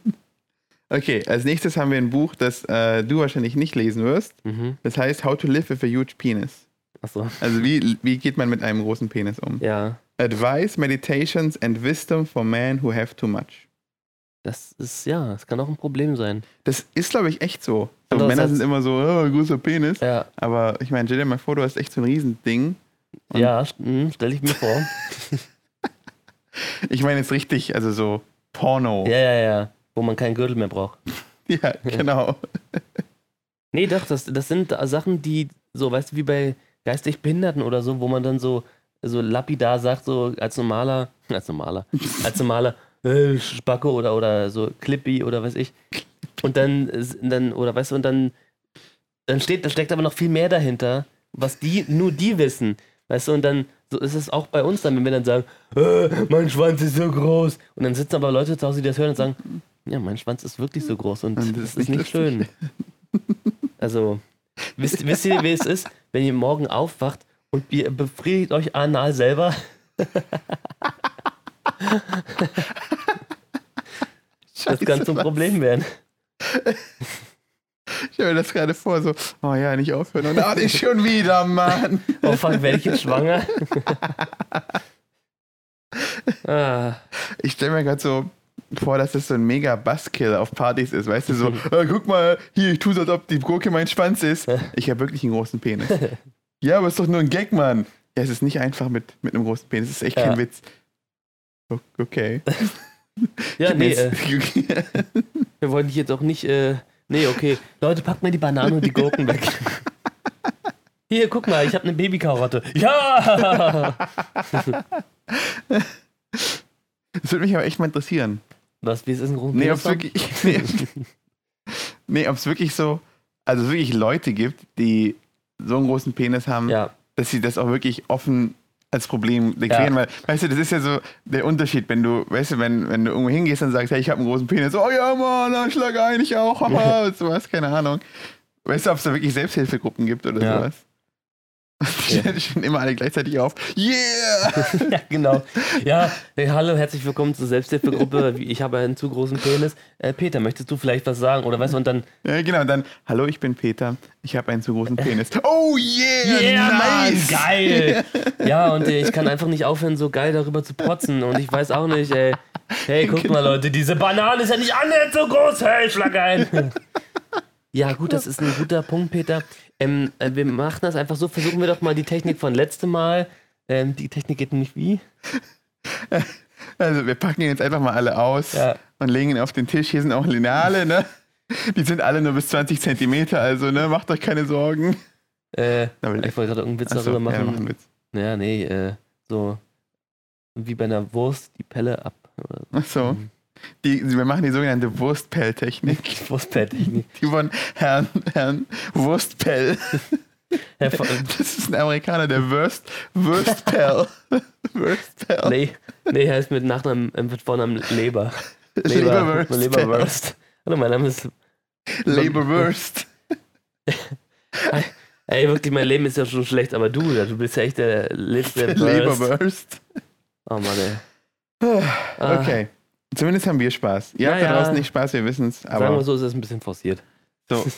Speaker 2: Okay, als nächstes haben wir ein Buch, das äh, du wahrscheinlich nicht lesen wirst.
Speaker 1: Mhm.
Speaker 2: Das heißt How to Live with a Huge Penis.
Speaker 1: Achso,
Speaker 2: Also wie, wie geht man mit einem großen Penis um?
Speaker 1: ja.
Speaker 2: Advice, Meditations and Wisdom for Men who have too much.
Speaker 1: Das ist, ja, das kann auch ein Problem sein.
Speaker 2: Das ist, glaube ich, echt so. so Männer sind immer so, oh, großer Penis.
Speaker 1: Ja,
Speaker 2: Aber ich meine, stell dir mal vor, du hast echt so ein Riesending. Und-
Speaker 1: ja, stelle ich mir vor.
Speaker 2: Ich meine jetzt richtig, also so Porno.
Speaker 1: Ja, ja, ja. Wo man keinen Gürtel mehr braucht.
Speaker 2: Ja, genau.
Speaker 1: Nee, doch, das, das sind Sachen, die so, weißt du, wie bei geistig Behinderten oder so, wo man dann so, so lapidar sagt, so als normaler, als normaler, als normaler äh, Spacko oder, oder so Clippy oder weiß ich. Und dann, dann, oder weißt du, und dann, dann steht, da steckt aber noch viel mehr dahinter, was die, nur die wissen. Weißt du, und dann, so ist es auch bei uns dann, wenn wir dann sagen, äh, mein Schwanz ist so groß. Und dann sitzen aber Leute zu Hause, die das hören und sagen, ja, mein Schwanz ist wirklich so groß und
Speaker 2: Und
Speaker 1: das ist nicht schön. Also, wisst, wisst ihr, wie es ist, wenn ihr morgen aufwacht und ihr befriedigt euch anal selber? Das kann zum
Speaker 2: was?
Speaker 1: Problem werden.
Speaker 2: Ich stelle mir das gerade vor, so, oh ja, nicht aufhören. Und ah, nicht schon wieder, Mann.
Speaker 1: Oh fuck, werde ich jetzt schwanger? ah,
Speaker 2: Ich stelle mir gerade so vor, dass das so ein mega Buzzkill auf Partys ist. Weißt du, so, äh, guck mal, hier, ich tue so, als ob die Gurke mein Schwanz ist. Ich habe wirklich einen großen Penis. ja, aber ist doch nur ein Gag, Mann. Ja, es ist nicht einfach mit, mit einem großen Penis. Es ist echt
Speaker 1: Ja.
Speaker 2: kein Witz. Okay.
Speaker 1: ja, nee, äh, wir wollen dich jetzt auch nicht. Äh, nee, okay. Leute, packt mir die Bananen und die Gurken weg. Hier, guck mal, ich habe eine Babykarotte. Ja!
Speaker 2: Das würde mich aber echt mal interessieren.
Speaker 1: Was, wie ist es ein großer
Speaker 2: Nee, ob es wirklich, nee, nee, ob's wirklich so, also wirklich Leute gibt, die so einen großen Penis haben,
Speaker 1: Ja.
Speaker 2: dass sie das auch wirklich offen als Problem deklarieren,
Speaker 1: Ja.
Speaker 2: weil, weißt du, das ist ja so der Unterschied, wenn du, weißt du, wenn, wenn du irgendwo hingehst und sagst, hey, ich habe einen großen Penis, oh ja, Mann, dann schlag ein, ich auch, haha, sowas, keine Ahnung. Weißt du, ob es da wirklich Selbsthilfegruppen gibt oder
Speaker 1: Ja.
Speaker 2: sowas? Die
Speaker 1: Ja.
Speaker 2: stehen immer alle gleichzeitig auf. Yeah!
Speaker 1: ja, genau. Ja, hey, hallo, herzlich willkommen zur Selbsthilfegruppe. Ich habe einen zu großen Penis. Äh, Peter, möchtest du vielleicht was sagen? Oder weißt du, und dann,
Speaker 2: Ja, genau, dann, hallo, ich bin Peter, ich habe einen zu großen Penis. Oh yeah, nice!
Speaker 1: Mann, geil! Ja, und äh, ich kann einfach nicht aufhören, so geil darüber zu protzen. Und ich weiß auch nicht, ey. Hey, guckt mal, Leute, diese Banane ist ja nicht annähernd so groß. Hey, schlag ein! Ja, gut, das ist ein guter Punkt, Peter. Ähm, äh, wir machen das einfach so. Versuchen wir doch mal die Technik von letztem Mal. Ähm, die Technik geht nämlich wie?
Speaker 2: Also wir packen ihn jetzt einfach mal alle aus
Speaker 1: Ja.
Speaker 2: und legen ihn auf den Tisch. Hier sind auch Lineale, ne? Die sind alle nur bis 20 Zentimeter, also ne, macht euch keine Sorgen.
Speaker 1: Äh,
Speaker 2: Na,
Speaker 1: ich wollte gerade irgendeinen Witz
Speaker 2: Achso,
Speaker 1: darüber
Speaker 2: ja,
Speaker 1: machen.
Speaker 2: mach einen Witz.
Speaker 1: Ja, nee, äh, so wie bei einer Wurst die Pelle ab.
Speaker 2: Ach so. Die, wir machen die sogenannte Wurstpell-Technik.
Speaker 1: Wurstpelltechnik.
Speaker 2: Die von Herrn, Herrn Wurstpell.
Speaker 1: Herr
Speaker 2: Das ist ein Amerikaner, der Wurst, Wurstpell. Wurstpell.
Speaker 1: nee, nee, er ist mit Nachnamen, mit Vornamen Leber.
Speaker 2: Leberwurst.
Speaker 1: Leberwurst. Hallo, mein Name ist.
Speaker 2: Leberwurst.
Speaker 1: Ey, wirklich, mein Leben ist ja schon schlecht, aber du, du bist ja echt der letzte Wurst.
Speaker 2: Leberwurst.
Speaker 1: Oh Mann, ey. Ah,
Speaker 2: Okay. Zumindest haben wir Spaß. Ihr
Speaker 1: Ja,
Speaker 2: habt da
Speaker 1: ja.
Speaker 2: draußen nicht Spaß, wir wissen es.
Speaker 1: Sagen wir
Speaker 2: Aber
Speaker 1: so, ist es ein bisschen forciert.
Speaker 2: so.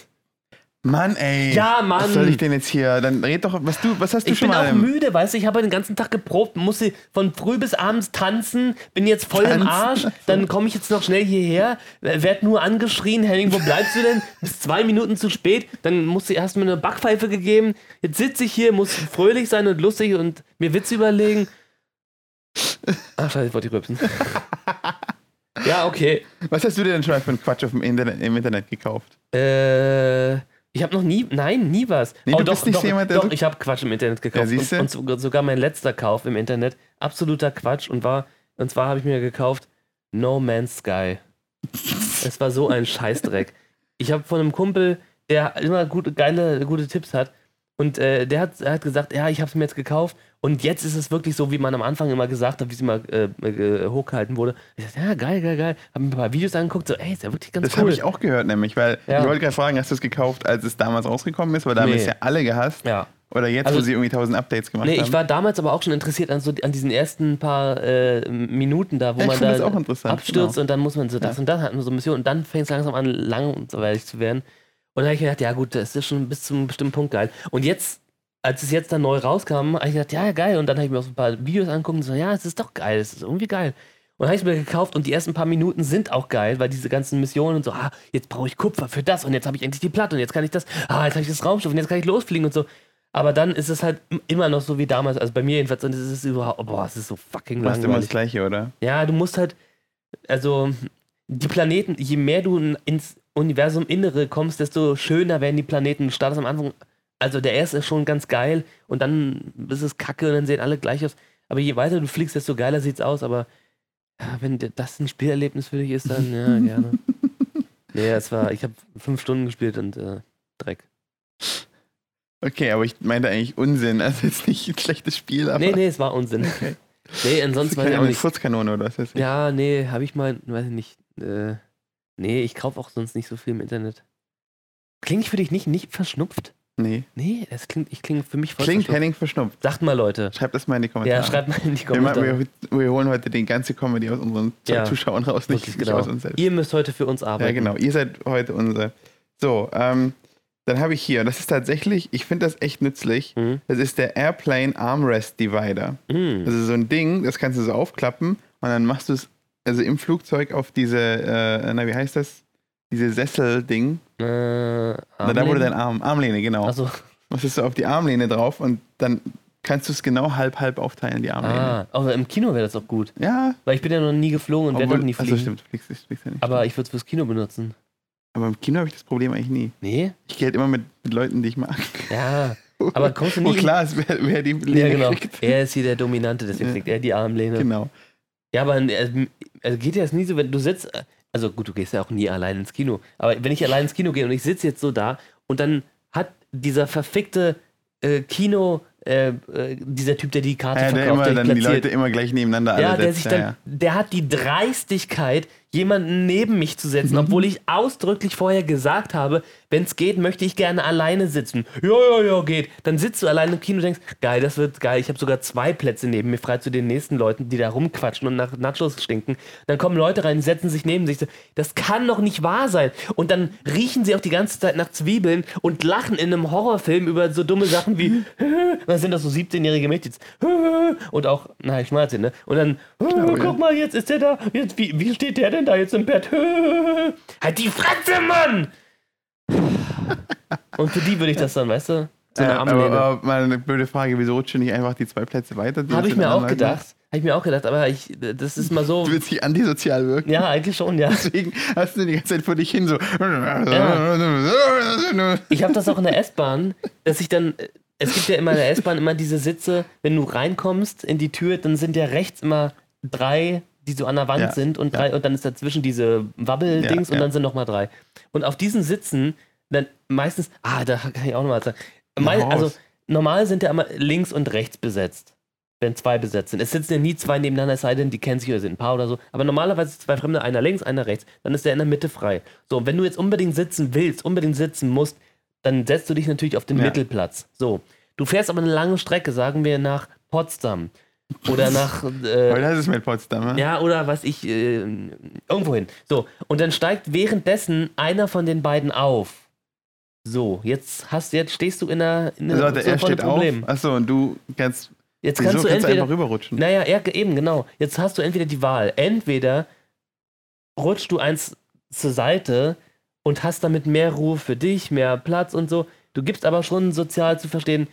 Speaker 2: Mann, ey.
Speaker 1: Ja, Mann.
Speaker 2: Was soll ich denn jetzt hier? Dann red doch, was du, was hast du
Speaker 1: Ich
Speaker 2: schon
Speaker 1: bin
Speaker 2: mal?
Speaker 1: auch
Speaker 2: im-
Speaker 1: müde, weißt du, ich habe den ganzen Tag geprobt, musste von früh bis abends tanzen, bin jetzt voll im
Speaker 2: Tanzen?
Speaker 1: Arsch, dann komme ich jetzt noch schnell hierher, werd nur angeschrien, Henning, wo bleibst du denn? Bis zwei Minuten zu spät, dann musste erst mir eine Backpfeife gegeben, jetzt sitze ich hier, muss fröhlich sein und lustig und mir Witze überlegen. Ach, scheiße, ich wollte die rübsen. ja, okay.
Speaker 2: Was hast du dir denn schon mal für einen Quatsch auf dem Internet, im Internet gekauft?
Speaker 1: Äh, ich habe noch nie, nein, nie was.
Speaker 2: Nee,
Speaker 1: oh,
Speaker 2: du
Speaker 1: doch,
Speaker 2: bist nicht
Speaker 1: doch,
Speaker 2: jemand, der
Speaker 1: doch ich habe Quatsch im Internet gekauft.
Speaker 2: Ja,
Speaker 1: und, und sogar- sogar mein letzter Kauf im Internet, absoluter Quatsch. Und, war, und zwar habe ich mir gekauft No Man's Sky. es war so ein Scheißdreck. Ich habe von einem Kumpel, der immer gute, geile, gute Tipps hat, und äh, der hat, hat gesagt, ja, ich habe es mir jetzt gekauft und jetzt ist es wirklich so, wie man am Anfang immer gesagt hat, wie es immer äh, äh, hochgehalten wurde. Ich dachte, ja, geil, geil, geil. Habe mir ein paar Videos angeguckt, so, ey, ist ja wirklich ganz
Speaker 2: Das
Speaker 1: cool.
Speaker 2: habe ich auch gehört, nämlich, weil
Speaker 1: Ja.
Speaker 2: ich wollte gerade fragen, hast du es gekauft, als es damals rausgekommen ist? Weil da haben
Speaker 1: Nee.
Speaker 2: es ja alle gehasst.
Speaker 1: ja.
Speaker 2: Oder jetzt,
Speaker 1: Also-
Speaker 2: wo sie irgendwie tausend Updates gemacht
Speaker 1: Nee,
Speaker 2: haben.
Speaker 1: ich war damals aber auch schon interessiert an, so, an diesen ersten paar äh, Minuten da, wo
Speaker 2: Ja,
Speaker 1: man da
Speaker 2: das
Speaker 1: abstürzt
Speaker 2: genau.
Speaker 1: und dann muss man so das und das hatten so Missionen und dann fängt es langsam an, langweilig zu werden. Und dann habe ich gedacht, ja gut, das ist schon bis zu einem bestimmten Punkt geil. Und jetzt, als es jetzt dann neu rauskam, habe ich gedacht, ja geil. Und dann habe ich mir auch so ein paar Videos angeguckt und so, ja, es ist doch geil, es ist irgendwie geil. Und dann habe ich es mir gekauft und die ersten paar Minuten sind auch geil, weil diese ganzen Missionen und so, ah, jetzt brauche ich Kupfer für das und jetzt habe ich endlich die Platte und jetzt kann ich das, ah, jetzt habe ich das Raumschiff und jetzt kann ich losfliegen und so. Aber dann ist es halt im- immer noch so wie damals, also bei mir jedenfalls, und es ist überhaupt, boah, es ist so fucking
Speaker 2: Du machst immer das
Speaker 1: langweilig.
Speaker 2: Gleiche, oder?
Speaker 1: Ja, du musst halt, also die Planeten, je mehr du in- ins Universum Innere kommst, desto schöner werden die Planeten. Du startest am Anfang, also der erste ist schon ganz geil und dann ist es kacke und dann sehen alle gleich aus. Aber je weiter du fliegst, desto geiler sieht's aus. Aber ja, wenn das ein Spielerlebnis für dich ist, dann ja, gerne. nee, es war, ich habe fünf Stunden gespielt und äh, Dreck.
Speaker 2: Okay, aber ich meinte eigentlich Unsinn. Also jetzt nicht ein schlechtes Spiel, aber.
Speaker 1: Nee, nee, es war Unsinn.
Speaker 2: Okay.
Speaker 1: Nee, ansonsten weiß ich auch nicht.
Speaker 2: Furzkanone oder was ist das?
Speaker 1: Ja, nee, habe ich mal, weiß ich nicht. Äh, nee, ich kaufe auch sonst nicht so viel im Internet. Klingt für dich nicht, nicht verschnupft?
Speaker 2: Nee.
Speaker 1: Nee, es klingt, ich klinge für mich voll
Speaker 2: Klingt
Speaker 1: verschnupft.
Speaker 2: Henning verschnupft.
Speaker 1: Sagt mal, Leute.
Speaker 2: Schreibt das mal in die Kommentare.
Speaker 1: Ja, schreibt mal in die
Speaker 2: wir,
Speaker 1: Kommentare.
Speaker 2: wir, wir holen heute die ganze Comedy aus unseren
Speaker 1: Ja.
Speaker 2: Zuschauern raus, nicht, nicht
Speaker 1: genau.
Speaker 2: aus uns selbst.
Speaker 1: Ihr müsst heute für uns arbeiten.
Speaker 2: Ja, genau. Ihr seid heute unser. So, ähm, dann habe ich hier, das ist tatsächlich, ich finde das echt nützlich.
Speaker 1: Mhm.
Speaker 2: Das ist der Airplane Armrest Divider.
Speaker 1: Mhm.
Speaker 2: Das ist so ein Ding, das kannst du so aufklappen und dann machst du es also im Flugzeug auf diese, äh, na, wie heißt das? Diese Sessel-Ding.
Speaker 1: Äh,
Speaker 2: Na, Da wurde dein Arm, Armlehne, genau.
Speaker 1: Also,
Speaker 2: Machst du auf die Armlehne drauf und dann kannst du es genau halb-halb aufteilen, die Armlehne.
Speaker 1: ah, aber im Kino wäre das auch gut.
Speaker 2: Ja,
Speaker 1: Weil ich bin ja noch nie geflogen und werde noch nie
Speaker 2: also
Speaker 1: fliegen.
Speaker 2: stimmt, du fliegst, fliegst ja nicht.
Speaker 1: aber ich würde es fürs Kino benutzen.
Speaker 2: aber im Kino habe ich das Problem eigentlich nie.
Speaker 1: Nee?
Speaker 2: Ich gehe halt immer mit, mit Leuten, die ich mag.
Speaker 1: Ja. Aber kommst du
Speaker 2: Oh
Speaker 1: nie.
Speaker 2: klar, ist, wer, wer die
Speaker 1: ja,
Speaker 2: Lehne
Speaker 1: genau.
Speaker 2: kriegt.
Speaker 1: Er ist hier der Dominante, deswegen
Speaker 2: Ja.
Speaker 1: kriegt er die Armlehne.
Speaker 2: Genau.
Speaker 1: Ja, aber äh, also geht ja nie so, wenn du sitzt, äh, also gut, du gehst ja auch nie allein ins Kino, aber wenn ich allein ins Kino gehe und ich sitze jetzt so da und dann hat dieser verfickte äh, Kino, äh, äh, dieser Typ, der die Karte
Speaker 2: Ja, der
Speaker 1: verkauft,
Speaker 2: immer
Speaker 1: der
Speaker 2: dann die
Speaker 1: platziert,
Speaker 2: Leute immer gleich nebeneinander
Speaker 1: ja, der
Speaker 2: setzt.
Speaker 1: sich
Speaker 2: ja,
Speaker 1: dann,
Speaker 2: ja.
Speaker 1: der hat die Dreistigkeit, jemanden neben mich zu
Speaker 2: Mhm.
Speaker 1: setzen, obwohl ich ausdrücklich vorher gesagt habe, wenn es geht, möchte ich gerne alleine sitzen. Ja, ja, ja, geht. Dann sitzt du alleine im Kino und denkst, geil, das wird geil. Ich habe sogar zwei Plätze neben mir frei zu den nächsten Leuten, die da rumquatschen und nach Nachos stinken. Dann kommen Leute rein, setzen sich neben sich. Das kann doch nicht wahr sein. Und dann riechen sie auch die ganze Zeit nach Zwiebeln und lachen in einem Horrorfilm über so dumme Sachen wie, dann sind das so 17-jährige Mädchen. Und auch, na, ich schmalze, ne? Und dann, guck mal, jetzt ist der da. Jetzt, wie, wie steht der denn da jetzt im Bett? Halt die Fresse, Mann! Und für die würde ich das dann, weißt du? So eine
Speaker 2: Äh, aber, aber mal eine blöde Frage, wieso rutscht du nicht einfach die zwei Plätze weiter?
Speaker 1: Habe ich mir auch gedacht. Habe ich mir auch gedacht, aber ich, das ist mal so.
Speaker 2: Du willst dich antisozial wirken.
Speaker 1: Ja, eigentlich schon, ja.
Speaker 2: Deswegen hast du die ganze Zeit vor dich hin so.
Speaker 1: Ich habe das auch in der S-Bahn, dass ich dann. Es gibt ja immer in der S-Bahn immer diese Sitze, wenn du reinkommst in die Tür, dann sind ja rechts immer drei, die so an der Wand
Speaker 2: Ja,
Speaker 1: sind und drei und dann ist dazwischen diese Wabbeldings
Speaker 2: Ja,
Speaker 1: und
Speaker 2: ja.
Speaker 1: dann sind nochmal drei. Und auf diesen Sitzen, dann meistens, ah, da kann ich auch nochmal sagen. Mei-
Speaker 2: hau
Speaker 1: also normal sind ja immer links und rechts besetzt. Wenn zwei besetzt sind. Es sitzen ja nie zwei nebeneinander, es sei denn, die kennen sich oder sind ein Paar oder so. Aber normalerweise zwei Fremde, einer links, einer rechts. Dann ist der in der Mitte frei. So, und wenn du jetzt unbedingt sitzen willst, unbedingt sitzen musst, dann setzt du dich natürlich auf den
Speaker 2: Ja.
Speaker 1: Mittelplatz. So. Du fährst aber eine lange Strecke, sagen wir nach Potsdam. Oder nach. Äh,
Speaker 2: Weil das ist mit Potsdam. Ja.
Speaker 1: oder was ich, äh, irgendwo hin. So, und dann steigt währenddessen einer von den beiden auf. So, jetzt hast jetzt stehst du in einer, in
Speaker 2: Also,
Speaker 1: einer
Speaker 2: warte, er steht auf. Achso, und du kannst.
Speaker 1: Jetzt kannst du
Speaker 2: kannst du
Speaker 1: entweder.
Speaker 2: einfach rüberrutschen?
Speaker 1: Naja, ja, eben, genau. Jetzt hast du entweder die Wahl. Entweder rutschst du eins zur Seite und hast damit mehr Ruhe für dich, mehr Platz und so. Du gibst aber schon sozial zu verstehen,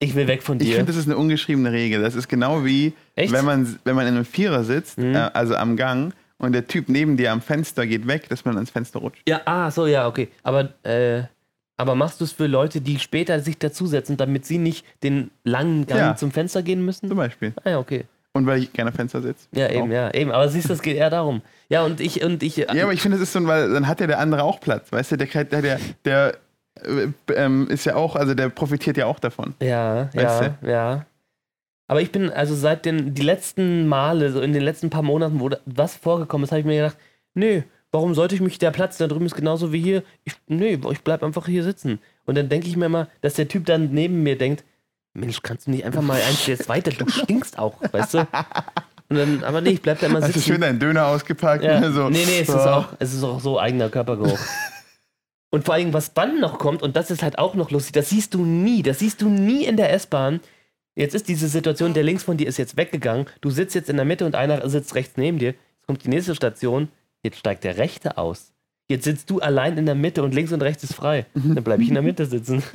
Speaker 1: ich will weg von
Speaker 2: Ich
Speaker 1: dir.
Speaker 2: finde, das ist eine ungeschriebene Regel. Das ist genau wie,
Speaker 1: Echt?
Speaker 2: wenn man, wenn man in einem Vierer sitzt,
Speaker 1: Mhm.
Speaker 2: äh, also am Gang, und der Typ neben dir am Fenster geht weg, dass man ans Fenster rutscht.
Speaker 1: Ja, ah, so, ja, okay. Aber, äh, aber machst du es für Leute, die später sich dazusetzen, damit sie nicht den langen Gang
Speaker 2: Ja.
Speaker 1: zum Fenster gehen müssen?
Speaker 2: Zum Beispiel.
Speaker 1: Ah, ja, okay.
Speaker 2: Und weil ich gerne am Fenster sitze.
Speaker 1: Ja, eben,
Speaker 2: Auch.
Speaker 1: ja, eben. Aber siehst du, es geht eher darum. Ja, und ich, und ich.
Speaker 2: Ja, aber ich finde, das ist so, weil dann hat ja der andere auch Platz. Weißt du, der, der, der, der äh, ähm, ist ja auch, also der profitiert ja auch davon.
Speaker 1: Ja, ja, ja. Aber ich bin, also seit den die letzten Male, so in den letzten paar Monaten, wo da- was vorgekommen ist, habe ich mir gedacht, nö, warum sollte ich mich, der Platz da drüben ist genauso wie hier, ich, nö, ich bleib einfach hier sitzen. Und dann denke ich mir mal, dass der Typ dann neben mir denkt, Mensch, kannst du nicht einfach mal eins jetzt weiter, du stinkst auch, weißt du? Und dann, aber nee, ich bleib da immer
Speaker 2: Hast du schön
Speaker 1: sitzen.
Speaker 2: deinen Döner ausgepackt?
Speaker 1: Ja.
Speaker 2: So.
Speaker 1: Nee, nee, es ist,
Speaker 2: So.
Speaker 1: auch, es ist auch so eigener Körpergeruch. Und vor allem, was dann noch kommt, und das ist halt auch noch lustig, das siehst du nie, das siehst du nie in der S-Bahn. Jetzt ist diese Situation, der links von dir ist jetzt weggegangen, du sitzt jetzt in der Mitte und einer sitzt rechts neben dir. Jetzt kommt die nächste Station, jetzt steigt der Rechte aus. Jetzt sitzt du allein in der Mitte und links und rechts ist frei. Dann bleibe ich in der Mitte sitzen.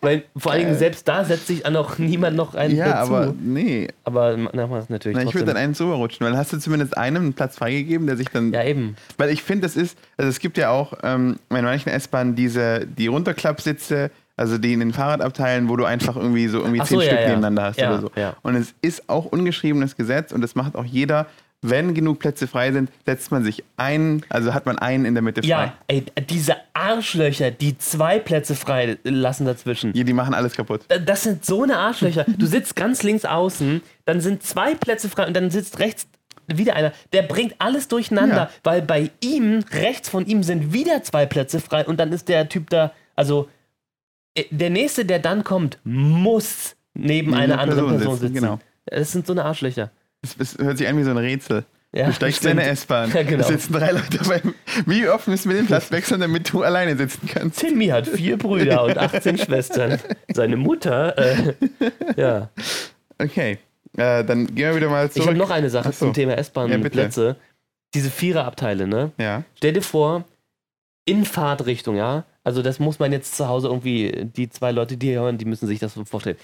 Speaker 1: Weil vor allen Dingen selbst da setzt sich auch niemand noch einen
Speaker 2: Ja,
Speaker 1: dazu.
Speaker 2: aber nee.
Speaker 1: aber na, mach es natürlich
Speaker 2: Na, ich würde dann einen so rutschen, weil hast du zumindest einem einen Platz freigegeben, der sich dann.
Speaker 1: ja, eben.
Speaker 2: Weil ich finde, das ist, also es gibt ja auch ähm, in manchen S-Bahnen diese, die Runterklappsitze, also die in den Fahrradabteilen, wo du einfach irgendwie so irgendwie
Speaker 1: Ach
Speaker 2: zehn
Speaker 1: so,
Speaker 2: Stück
Speaker 1: ja.
Speaker 2: nebeneinander hast
Speaker 1: Ja,
Speaker 2: oder so.
Speaker 1: ja.
Speaker 2: Und es ist auch ungeschriebenes Gesetz und das macht auch jeder. Wenn genug Plätze frei sind, setzt man sich ein, also hat man einen in der Mitte frei.
Speaker 1: Ja, ey, diese Arschlöcher, die zwei Plätze frei lassen dazwischen.
Speaker 2: Die, die machen alles kaputt.
Speaker 1: Äh, Das sind so eine Arschlöcher. Du sitzt ganz links außen, dann sind zwei Plätze frei und dann sitzt rechts wieder einer. Der bringt alles durcheinander,
Speaker 2: Ja.
Speaker 1: weil bei ihm, rechts von ihm, sind wieder zwei Plätze frei und dann ist der Typ da, also äh, der nächste, der dann kommt, muss neben
Speaker 2: Neben
Speaker 1: einer
Speaker 2: der
Speaker 1: anderen
Speaker 2: Person
Speaker 1: Person
Speaker 2: sitzen,
Speaker 1: sitzen.
Speaker 2: genau.
Speaker 1: Das sind so eine Arschlöcher.
Speaker 2: Das, das hört sich an wie so ein Rätsel.
Speaker 1: Ja,
Speaker 2: du steigst in eine S-Bahn.
Speaker 1: Ja, genau.
Speaker 2: Es sitzen drei Leute beim. Wie oft müssen wir den Platz wechseln, damit du alleine sitzen kannst?
Speaker 1: Timmy hat vier Brüder und 18 Schwestern. Seine Mutter, äh, ja.
Speaker 2: Okay. Äh, dann gehen wir wieder mal zurück.
Speaker 1: Ich habe noch eine Sache
Speaker 2: Ach so.
Speaker 1: zum Thema
Speaker 2: Ja.
Speaker 1: S-Bahn-Plätze. Diese Viererabteile, ne?
Speaker 2: Ja.
Speaker 1: Stell dir vor, in Fahrtrichtung, ja? Also das muss man jetzt zu Hause irgendwie, die zwei Leute, die hier hören, die müssen sich das so vorstellen.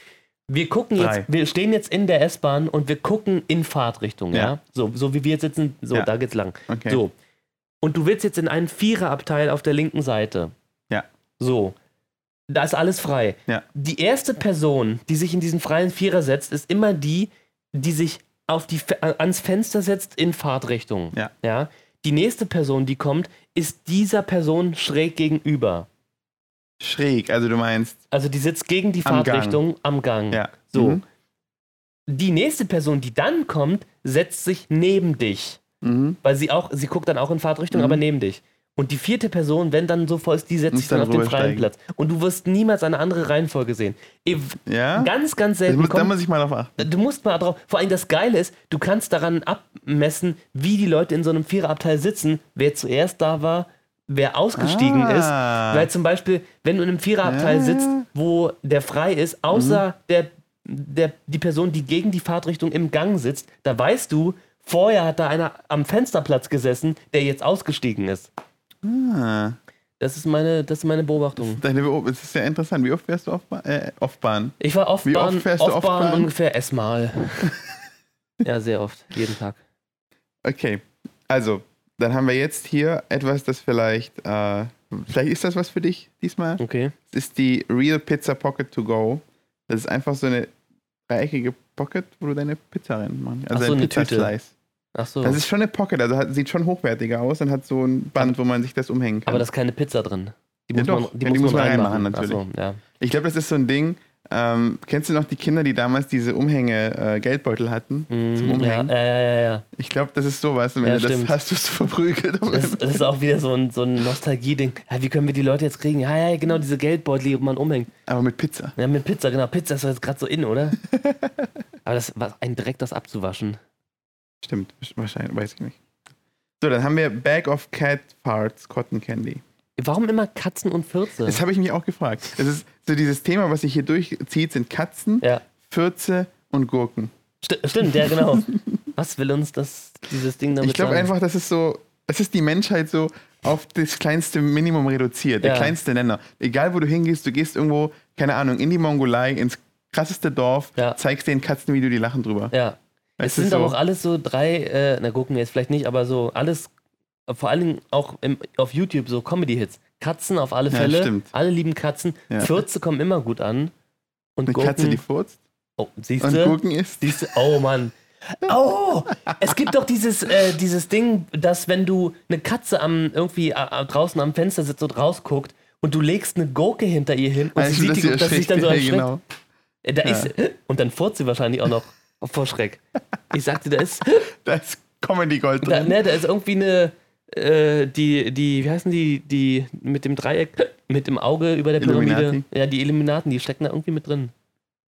Speaker 1: Wir gucken
Speaker 2: Drei.
Speaker 1: jetzt, wir stehen jetzt in der S-Bahn und wir gucken in Fahrtrichtung, ja?
Speaker 2: Ja.
Speaker 1: So, so wie wir jetzt sitzen, so,
Speaker 2: Ja.
Speaker 1: da geht's lang.
Speaker 2: Okay.
Speaker 1: So. Und du willst jetzt in einen Viererabteil auf der linken Seite.
Speaker 2: Ja.
Speaker 1: So. Da ist alles frei.
Speaker 2: Ja.
Speaker 1: Die erste Person, die sich in diesen freien Vierer setzt, ist immer die, die sich auf die, äh, ans Fenster setzt in Fahrtrichtung.
Speaker 2: Ja.
Speaker 1: ja. Die nächste Person, die kommt, ist dieser Person schräg gegenüber.
Speaker 2: Schräg, also du meinst.
Speaker 1: Also die sitzt gegen die
Speaker 2: Am Gang.
Speaker 1: Fahrtrichtung am Gang.
Speaker 2: Ja.
Speaker 1: So.
Speaker 2: Mhm.
Speaker 1: Die nächste Person, die dann kommt, setzt sich neben dich.
Speaker 2: Mhm.
Speaker 1: Weil sie auch, sie guckt dann auch in Fahrtrichtung,
Speaker 2: Mhm.
Speaker 1: aber neben dich. Und die vierte Person, wenn dann so voll ist, die setzt sich dann
Speaker 2: dann
Speaker 1: auf den freien
Speaker 2: rübersteigen.
Speaker 1: Platz. Und du wirst niemals eine andere Reihenfolge sehen. Eh,
Speaker 2: Ja.
Speaker 1: Ganz, ganz selten.
Speaker 2: muss, da muss ich mal drauf achten.
Speaker 1: Du musst mal drauf. Vor allem das Geile ist, du kannst daran abmessen, wie die Leute in so einem Viererabteil sitzen, wer zuerst da war, wer ausgestiegen ist.
Speaker 2: Ah.
Speaker 1: Weil zum Beispiel, wenn du in einem Viererabteil
Speaker 2: Ja. Mhm.
Speaker 1: sitzt, wo der frei ist, außer der, der, die Person, die gegen die Fahrtrichtung im Gang sitzt, da weißt du, vorher hat da einer am Fensterplatz gesessen, der jetzt ausgestiegen ist.
Speaker 2: Ah.
Speaker 1: Das ist meine, das ist meine Beobachtung.
Speaker 2: Deine Beob das ist sehr interessant. Wie oft fährst du auf, äh, auf Bahn?
Speaker 1: Ich war oft
Speaker 2: Wie oft
Speaker 1: Bahn,
Speaker 2: fährst du
Speaker 1: oft
Speaker 2: oft
Speaker 1: Bahn
Speaker 2: Bahn?
Speaker 1: ungefähr S-mal. ja, sehr oft, jeden Tag.
Speaker 2: Okay, also, dann haben wir jetzt hier etwas, das vielleicht, äh, vielleicht ist das was für dich diesmal.
Speaker 1: Okay.
Speaker 2: Das ist die Real Pizza Pocket to Go. Das ist einfach so eine dreieckige Pocket, wo du deine Pizza reinmachst. Also
Speaker 1: Ach so,
Speaker 2: ein
Speaker 1: eine Tüte.
Speaker 2: Pizza-Slice.
Speaker 1: Ach so.
Speaker 2: Das ist schon eine Pocket, also hat, sieht schon hochwertiger aus und hat so ein Band, wo man sich das umhängen kann.
Speaker 1: Aber da ist keine Pizza drin. Die
Speaker 2: Ja,
Speaker 1: muss
Speaker 2: doch.
Speaker 1: man, die
Speaker 2: Ja,
Speaker 1: muss
Speaker 2: die muss
Speaker 1: man reinmachen,
Speaker 2: natürlich.
Speaker 1: So, ja.
Speaker 2: ich glaube, das ist so ein Ding. Ähm, kennst du noch die Kinder, die damals diese Umhänge-Geldbeutel hatten? Zum
Speaker 1: Mhm, ja,
Speaker 2: Umhängen?
Speaker 1: ja, ja, ja, ja.
Speaker 2: Ich glaube, das ist sowas. Wenn
Speaker 1: Ja,
Speaker 2: du das
Speaker 1: stimmt.
Speaker 2: hast, du es verprügelt.
Speaker 1: Das, das ist auch wieder so ein, so ein Nostalgie-Ding. Ja, wie können wir die Leute jetzt kriegen? Ja, ja, genau, diese Geldbeutel, die man umhängt.
Speaker 2: Aber mit Pizza.
Speaker 1: Ja, mit Pizza, genau. Pizza ist jetzt gerade so in, oder? Aber das war ein Dreck, das abzuwaschen.
Speaker 2: Stimmt, wahrscheinlich, weiß ich nicht. So, dann haben wir Bag of Cat Farts Cotton Candy.
Speaker 1: Warum immer Katzen und Fürze?
Speaker 2: Das habe ich mich auch gefragt. Das ist so dieses Thema, was sich hier durchzieht, sind Katzen,
Speaker 1: Ja,
Speaker 2: Fürze und Gurken.
Speaker 1: sti stimmt, ja, genau. Was will uns das, dieses Ding damit
Speaker 2: Ich glaube
Speaker 1: sagen?
Speaker 2: einfach, das ist so, es ist die Menschheit so auf das kleinste Minimum reduziert, der
Speaker 1: Ja.
Speaker 2: kleinste Nenner. Egal, wo du hingehst, du gehst irgendwo, keine Ahnung, in die Mongolei, ins krasseste Dorf,
Speaker 1: Ja.
Speaker 2: zeigst den Katzenvideo, die lachen drüber.
Speaker 1: Ja. Es
Speaker 2: Weißt du,
Speaker 1: sind
Speaker 2: so-
Speaker 1: aber auch alles so drei, äh, na gucken wir jetzt vielleicht nicht, aber so alles, vor allen Dingen auch im, auf YouTube so Comedy-Hits. Katzen auf alle
Speaker 2: Ja,
Speaker 1: Fälle.
Speaker 2: stimmt.
Speaker 1: Alle lieben Katzen.
Speaker 2: Ja.
Speaker 1: Fürze kommen immer gut an. Und
Speaker 2: Eine
Speaker 1: Gurken.
Speaker 2: Katze, die furzt
Speaker 1: oh, siehst
Speaker 2: und
Speaker 1: du?
Speaker 2: Gurken isst.
Speaker 1: Siehst du? Oh Mann. Oh, es gibt doch dieses, äh, dieses Ding, dass wenn du eine Katze am, irgendwie äh, draußen am Fenster sitzt und rausguckt und du legst eine Gurke hinter ihr hin und
Speaker 2: Ah,
Speaker 1: sie sieht, die, dass sie sich dann so
Speaker 2: ja,
Speaker 1: erschreckt.
Speaker 2: genau.
Speaker 1: Äh, Da
Speaker 2: Ja.
Speaker 1: ist, und dann furzt sie wahrscheinlich auch noch vor Schreck. Ich sagte, da ist,
Speaker 2: Da ist Comedy Gold
Speaker 1: da,
Speaker 2: drin.
Speaker 1: ne, da ist irgendwie eine, äh, die, die, wie heißen die, die mit dem Dreieck, mit dem Auge über der Pyramide.
Speaker 2: Illuminati.
Speaker 1: Ja, die Illuminaten, die stecken da irgendwie mit drin.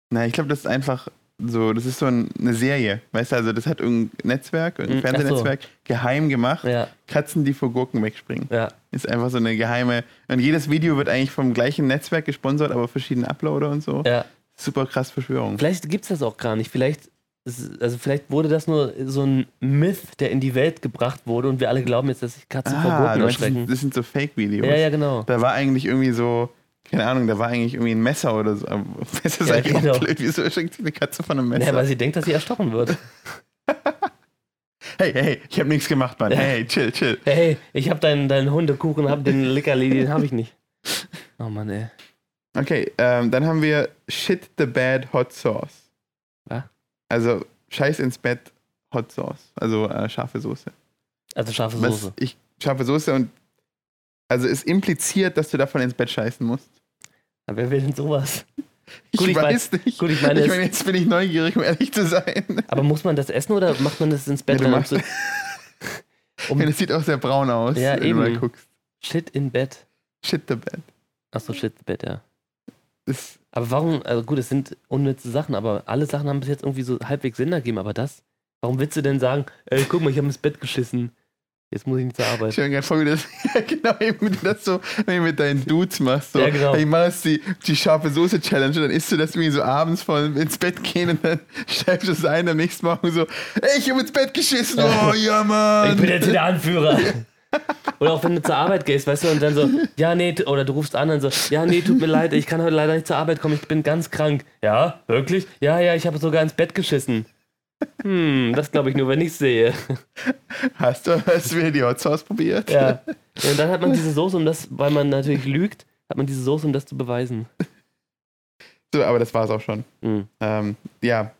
Speaker 2: Na, ich glaube, das ist einfach so, das ist so ein, eine Serie. Weißt du, also das hat irgendein Netzwerk, irgendein
Speaker 1: Mm, ach so.
Speaker 2: Fernsehnetzwerk geheim gemacht.
Speaker 1: Ja,
Speaker 2: Katzen, die vor Gurken wegspringen.
Speaker 1: ja.
Speaker 2: Ist einfach so eine geheime. Und jedes Video wird eigentlich vom gleichen Netzwerk gesponsert, aber verschiedene Uploader und so.
Speaker 1: ja.
Speaker 2: Super krass Verschwörung.
Speaker 1: Vielleicht gibt es das auch gar nicht. Vielleicht, also vielleicht wurde das nur so ein Myth, der in die Welt gebracht wurde und wir alle glauben jetzt, dass sich Katzen vor
Speaker 2: Ah,
Speaker 1: Gurken
Speaker 2: meinst, das,
Speaker 1: erschrecken.
Speaker 2: das sind so Fake-Videos.
Speaker 1: Ja, ja, genau.
Speaker 2: Da war eigentlich irgendwie so, keine Ahnung, da war eigentlich irgendwie ein Messer oder so. Messer ist
Speaker 1: Ja,
Speaker 2: eigentlich
Speaker 1: genau.
Speaker 2: auch blöd. Wieso erschreckt sich eine Katze von einem Messer?
Speaker 1: weil sie denkt, dass sie erstochen wird.
Speaker 2: hey, hey, ich habe nichts gemacht, Mann. Hey, chill, chill.
Speaker 1: Hey, hey, ich hab deinen, deinen Hundekuchen, hab den Lickerli, den hab ich nicht. Oh Mann, ey.
Speaker 2: Okay, ähm, dann haben wir Shit the Bad Hot Sauce.
Speaker 1: Was?
Speaker 2: Also Scheiß ins Bett Hot Sauce. Also äh, scharfe Soße.
Speaker 1: Also scharfe
Speaker 2: Was
Speaker 1: Soße.
Speaker 2: ich, scharfe Soße und also es impliziert, dass du davon ins Bett scheißen musst.
Speaker 1: Aber wer will denn sowas?
Speaker 2: Ich
Speaker 1: Gut, ich
Speaker 2: weiß nicht.
Speaker 1: Gut, ich meine,
Speaker 2: ich meine, jetzt bin ich neugierig, um ehrlich zu sein.
Speaker 1: aber muss man das essen oder macht man das ins Bett?
Speaker 2: Ja, du machst-
Speaker 1: um,
Speaker 2: das sieht auch sehr braun aus,
Speaker 1: Ja,
Speaker 2: wenn du
Speaker 1: eben.
Speaker 2: mal guckst.
Speaker 1: Shit in Bett.
Speaker 2: Shit the Bed.
Speaker 1: Achso, Shit in Bett, ja.
Speaker 2: Das,
Speaker 1: Aber warum, also gut, es sind unnütze Sachen, aber alle Sachen haben bis jetzt irgendwie so halbwegs Sinn ergeben, aber das? Warum willst du denn sagen, ey, guck mal, ich habe ins Bett geschissen. Jetzt muss ich nicht zur
Speaker 2: ich
Speaker 1: Arbeit.
Speaker 2: stell mir gerade vor, wie das, ja, genau, wie du das so wenn du mit deinen Dudes machst. So.
Speaker 1: Ja, genau.
Speaker 2: Ich mache jetzt die, die scharfe Soße Challenge und dann isst du das irgendwie so abends vor ins Bett gehen und dann schreibst du es ein am nächsten Morgen so, ey, ich habe ins Bett geschissen. Oh, ja, Mann.
Speaker 1: Ich bin jetzt der Anführer. Oder auch wenn du zur Arbeit gehst, weißt du, und dann so, ja, nee, oder du rufst an und so, ja, nee, tut mir leid, ich kann heute leider nicht zur Arbeit kommen, ich bin ganz krank. Ja, wirklich? Ja, ja, ich habe sogar ins Bett geschissen. Hm, das glaube ich nur, wenn ich sehe.
Speaker 2: Hast du hast du wieder die Hot Sauce probiert?
Speaker 1: Ja. ja. Und dann hat man diese Soße, um das, weil man natürlich lügt, hat man diese Soße, um das zu beweisen.
Speaker 2: So, aber das war's auch schon.
Speaker 1: Hm.
Speaker 2: Ähm, ja.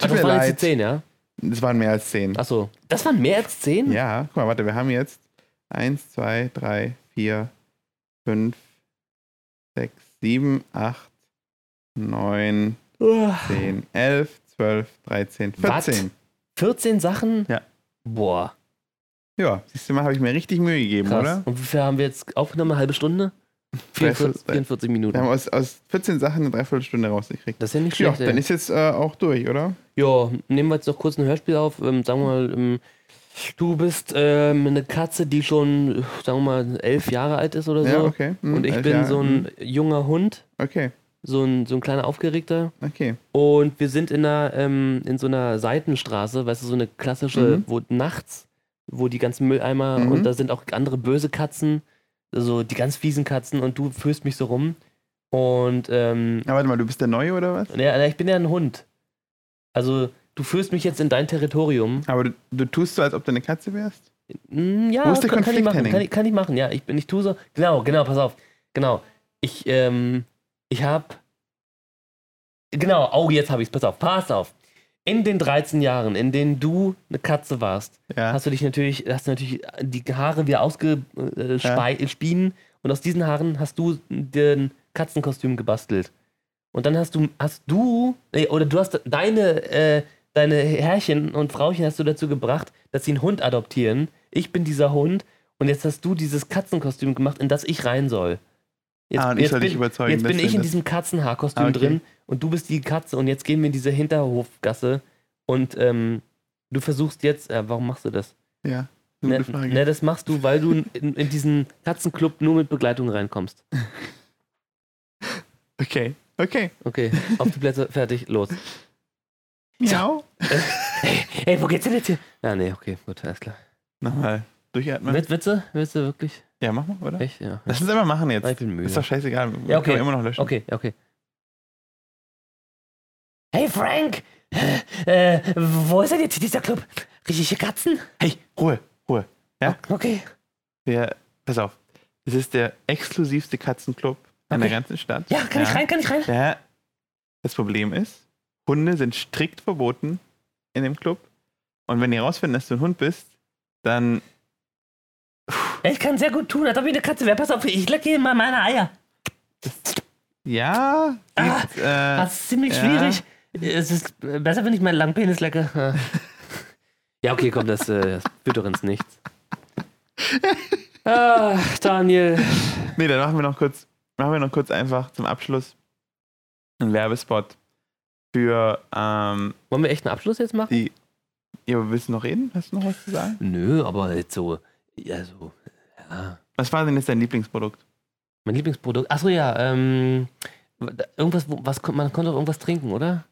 Speaker 1: Ach,
Speaker 2: Tut
Speaker 1: das waren jetzt die
Speaker 2: leid.
Speaker 1: 10, ja?
Speaker 2: Das waren mehr als zehn.
Speaker 1: Achso. Das waren mehr als 10?
Speaker 2: Ja, guck mal, warte, wir haben jetzt eins, zwei, drei, vier, fünf, 6, 7, 8, 9,
Speaker 1: Uah.
Speaker 2: 10, 11, 12, 13, 14.
Speaker 1: 14 Sachen?
Speaker 2: Ja.
Speaker 1: Boah,
Speaker 2: Ja, siehst du mal, habe ich mir richtig Mühe gegeben,
Speaker 1: krass.
Speaker 2: oder?
Speaker 1: Und wie viel haben wir jetzt aufgenommen? Eine halbe Stunde? 44, 44
Speaker 2: Wir
Speaker 1: Minuten.
Speaker 2: haben aus, aus 14 Sachen eine Dreiviertelstunde rausgekriegt.
Speaker 1: Das ist ja nicht
Speaker 2: Ja,
Speaker 1: schlecht. ey.
Speaker 2: dann ist jetzt äh, auch durch, oder?
Speaker 1: Ja, nehmen wir jetzt noch kurz ein Hörspiel auf. Ähm, sagen wir mal, ähm, du bist ähm, eine Katze, die schon, sagen wir mal, elf Jahre alt ist oder so.
Speaker 2: Ja, okay. Hm,
Speaker 1: Und ich bin
Speaker 2: Jahre,
Speaker 1: so ein
Speaker 2: hm,
Speaker 1: junger Hund,
Speaker 2: Okay,
Speaker 1: so ein, so ein kleiner Aufgeregter.
Speaker 2: okay.
Speaker 1: Und wir sind in, einer, ähm, in so einer Seitenstraße, weißt du, so eine klassische,
Speaker 2: Mhm.
Speaker 1: wo nachts, wo die ganzen Mülleimer
Speaker 2: Mhm.
Speaker 1: und da sind auch andere böse Katzen, so die ganz fiesen Katzen und du führst mich so rum. Und ähm,
Speaker 2: Aber warte mal, du bist der Neue oder was?
Speaker 1: ja, ich bin ja ein Hund. Also du führst mich jetzt in dein Territorium.
Speaker 2: Aber du, du tust so, als ob du eine Katze wärst?
Speaker 1: Mm, Ja,
Speaker 2: Wo ist der
Speaker 1: kann, kann ich
Speaker 2: Konflikt,
Speaker 1: machen. Kann ich, kann ich machen, ja. Ich, bin, ich tue so. Genau, genau, pass auf. Genau. Ich, ähm, ich hab. Genau, oh, jetzt habe ich es. Pass auf, pass auf. In den 13 Jahren, in denen du eine Katze warst,
Speaker 2: Ja.
Speaker 1: hast du dich natürlich, hast du natürlich die Haare wieder ausgespien und aus diesen Haaren hast du den Katzenkostüm gebastelt. Und dann hast du, hast du, nee, oder du hast deine, äh, deine Herrchen und Frauchen hast du dazu gebracht, dass sie einen Hund adoptieren. Ich bin dieser Hund und jetzt hast du dieses Katzenkostüm gemacht, in das ich rein soll. Jetzt,
Speaker 2: Ah, und ich soll
Speaker 1: bin,
Speaker 2: dich überzeugen,
Speaker 1: Jetzt bin ich in diesem Katzenhaarkostüm
Speaker 2: Ah, okay.
Speaker 1: drin und du bist die Katze und jetzt gehen wir in diese Hinterhofgasse und ähm, du versuchst jetzt, äh, warum machst du das?
Speaker 2: ja.
Speaker 1: Ne,
Speaker 2: Frage.
Speaker 1: ne, das machst du, weil du in, in diesen Katzenclub nur mit Begleitung reinkommst.
Speaker 2: Okay, okay.
Speaker 1: Okay, auf die Plätze, fertig, los.
Speaker 2: Miau.
Speaker 1: Ey, wo geht's denn jetzt hier? Ja, nee, okay, gut, alles klar.
Speaker 2: Nochmal durchatmen.
Speaker 1: Wit Witze? Witze wirklich?
Speaker 2: Ja, mach mal, oder?
Speaker 1: Echt? Ja.
Speaker 2: Lass uns einfach machen jetzt.
Speaker 1: Ich bin müde.
Speaker 2: Ist doch scheißegal.
Speaker 1: Ja, okay.
Speaker 2: Können wir immer noch löschen.
Speaker 1: Okay, okay. Hey Frank! Äh, wo ist denn jetzt dieser Club? Richtige Katzen?
Speaker 2: Hey, Ruhe, Ruhe. Ja?
Speaker 1: Okay.
Speaker 2: Wir, pass auf. Es ist der exklusivste Katzenclub in der
Speaker 1: Okay.
Speaker 2: ganzen Stadt.
Speaker 1: Ja, kann ich rein, kann ich rein?
Speaker 2: Ja. Das Problem ist, Hunde sind strikt verboten in dem Club. Und wenn die rausfinden, dass du ein Hund bist, dann.
Speaker 1: Ich kann sehr gut tun, als ob ich eine Katze wäre. Pass auf, ich lecke hier mal meine Eier.
Speaker 2: Ja.
Speaker 1: Ah,
Speaker 2: sieht, äh,
Speaker 1: Das ist ziemlich
Speaker 2: ja.
Speaker 1: schwierig. Es ist besser, wenn ich meinen langen Penis lecke. Ja, okay, komm, das, äh, das führt doch ins Nichts. Ah, Daniel.
Speaker 2: Nee, dann machen wir noch kurz, machen wir noch kurz einfach zum Abschluss einen Werbespot für ähm,
Speaker 1: Wollen wir echt einen Abschluss jetzt machen?
Speaker 2: die. Ja, willst du noch reden? Hast du noch was zu sagen?
Speaker 1: Nö, aber jetzt so. Ja, so. Ja.
Speaker 2: Was war denn jetzt dein Lieblingsprodukt?
Speaker 1: Mein Lieblingsprodukt. Achso, ja, ähm. Irgendwas, was, man konnte doch irgendwas trinken, oder?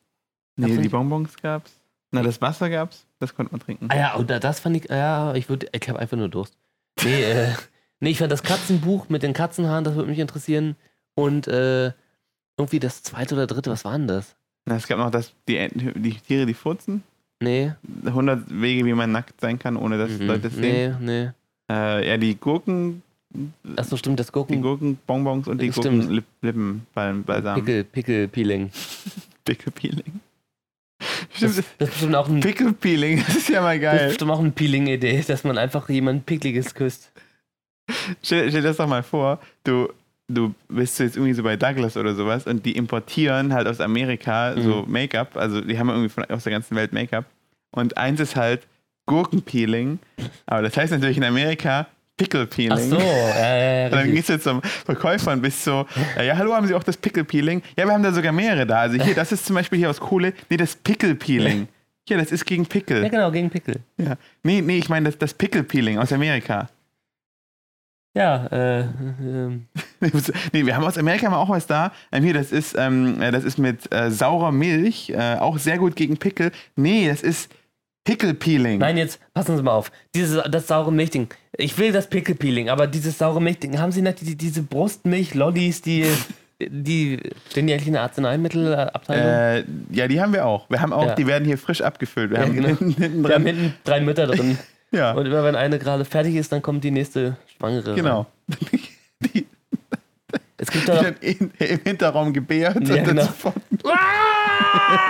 Speaker 2: Nee,
Speaker 1: Gab's
Speaker 2: die
Speaker 1: nicht?
Speaker 2: Bonbons gab's. Na, das Wasser gab's. Das konnte man trinken.
Speaker 1: Ah ja, und da- das fand ich, ja, ich würde, ich habe einfach nur Durst. Nee, äh, nee, ich fand das Katzenbuch mit den Katzenhaaren, das würde mich interessieren. Und äh, irgendwie das zweite oder dritte, was war denn das?
Speaker 2: Na, es gab noch das, die, Enten- die Tiere, die furzen.
Speaker 1: Nee.
Speaker 2: 100 Wege, wie man nackt sein kann, ohne dass
Speaker 1: mhm,
Speaker 2: Leute es sehen.
Speaker 1: nee, nee.
Speaker 2: Äh, ja, die Gurken,
Speaker 1: Achso, stimmt, das
Speaker 2: die
Speaker 1: Gurken.
Speaker 2: Gurkenbonbons und die. Gurkenlippenbalsam.
Speaker 1: Pickel, Pickel, Peeling.
Speaker 2: Pickelpeeling.
Speaker 1: Das,
Speaker 2: Stimmt,
Speaker 1: das ist bestimmt auch ein,
Speaker 2: Pickelpeeling, das ist ja mal
Speaker 1: das ist
Speaker 2: geil.
Speaker 1: bestimmt auch eine Peeling-Idee, dass man einfach jemand Pickliges küsst.
Speaker 2: Stell, stell dir das doch mal vor, du, du bist jetzt irgendwie so bei Douglas oder sowas und die importieren halt aus Amerika
Speaker 1: Mhm.
Speaker 2: so Make-up, also die haben irgendwie von, aus der ganzen Welt Make-up und eins ist halt Gurkenpeeling, aber das heißt natürlich in Amerika Picklepeeling.
Speaker 1: Ach so, ja, ja, ja,
Speaker 2: Und dann gehst du zum Verkäufer und bist so, äh, ja, hallo, haben Sie auch das Pickle-Peeling? Ja, wir haben da sogar mehrere da. Also hier, das ist zum Beispiel hier aus Kohle. Nee, das Pickle-Peeling. Hier, das ist gegen
Speaker 1: Ja,
Speaker 2: Pickel.
Speaker 1: genau, gegen Pickel.
Speaker 2: Ja. Nee, nee, ich meine das, das Pickle-Peeling aus Amerika.
Speaker 1: Ja, äh, ähm,
Speaker 2: nee, wir haben aus Amerika mal auch was da. Ähm, hier, das ist, ähm, äh, das ist mit äh, saurer Milch, äh, auch sehr gut gegen Pickel. Nee, das ist Pickle-Peeling.
Speaker 1: Nein, jetzt passen Sie mal auf. Dieses, das saure Milchding. Ich will das Pickelpeeling, aber dieses saure Milchding. Haben Sie nicht die, diese Brustmilch-Lollis, die, die stehen die eigentlich in der Arzneimittelabteilung?
Speaker 2: Äh, ja, die haben wir auch. Wir haben auch,
Speaker 1: Ja.
Speaker 2: die werden hier frisch abgefüllt. Wir
Speaker 1: Ja,
Speaker 2: haben
Speaker 1: genau.
Speaker 2: hinten,
Speaker 1: Wir haben hinten drei Mütter drin.
Speaker 2: Ja,
Speaker 1: Und immer wenn eine gerade fertig ist, dann kommt die nächste Schwangere.
Speaker 2: genau.
Speaker 1: Es gibt
Speaker 2: dann in, im Hinterraum gebärt
Speaker 1: Ja,
Speaker 2: und
Speaker 1: genau.
Speaker 2: sofort.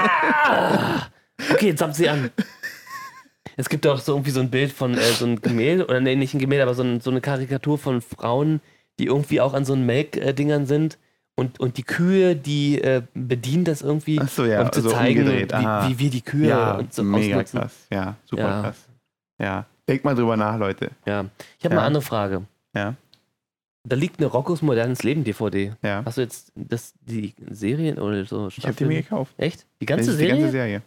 Speaker 1: Ah! Okay, jetzt habt sie an. Es gibt auch so irgendwie so ein Bild von äh, so ein Gemälde, oder nee, nicht ein Gemälde, aber so, ein, so eine Karikatur von Frauen, die irgendwie auch an so einen Melk-Dingern sind Und, und die Kühe, die äh, bedienen das irgendwie,
Speaker 2: so, ja,
Speaker 1: um zu
Speaker 2: so
Speaker 1: zeigen, wie, wie wir die Kühe
Speaker 2: ja,
Speaker 1: und so
Speaker 2: mega
Speaker 1: ausnutzen.
Speaker 2: krass. Ja, super
Speaker 1: Ja.
Speaker 2: krass. Ja, denkt mal drüber nach, Leute.
Speaker 1: Ja. Ich habe
Speaker 2: Ja.
Speaker 1: eine andere Frage.
Speaker 2: Ja,
Speaker 1: Da liegt eine Roccos modernes Leben DVD.
Speaker 2: ja.
Speaker 1: Hast du jetzt das, die Serien oder so?
Speaker 2: Ich habe die mir
Speaker 1: Staffeln?
Speaker 2: gekauft.
Speaker 1: Echt? Die ganze
Speaker 2: ist
Speaker 1: Serie?
Speaker 2: Die ganze Serie.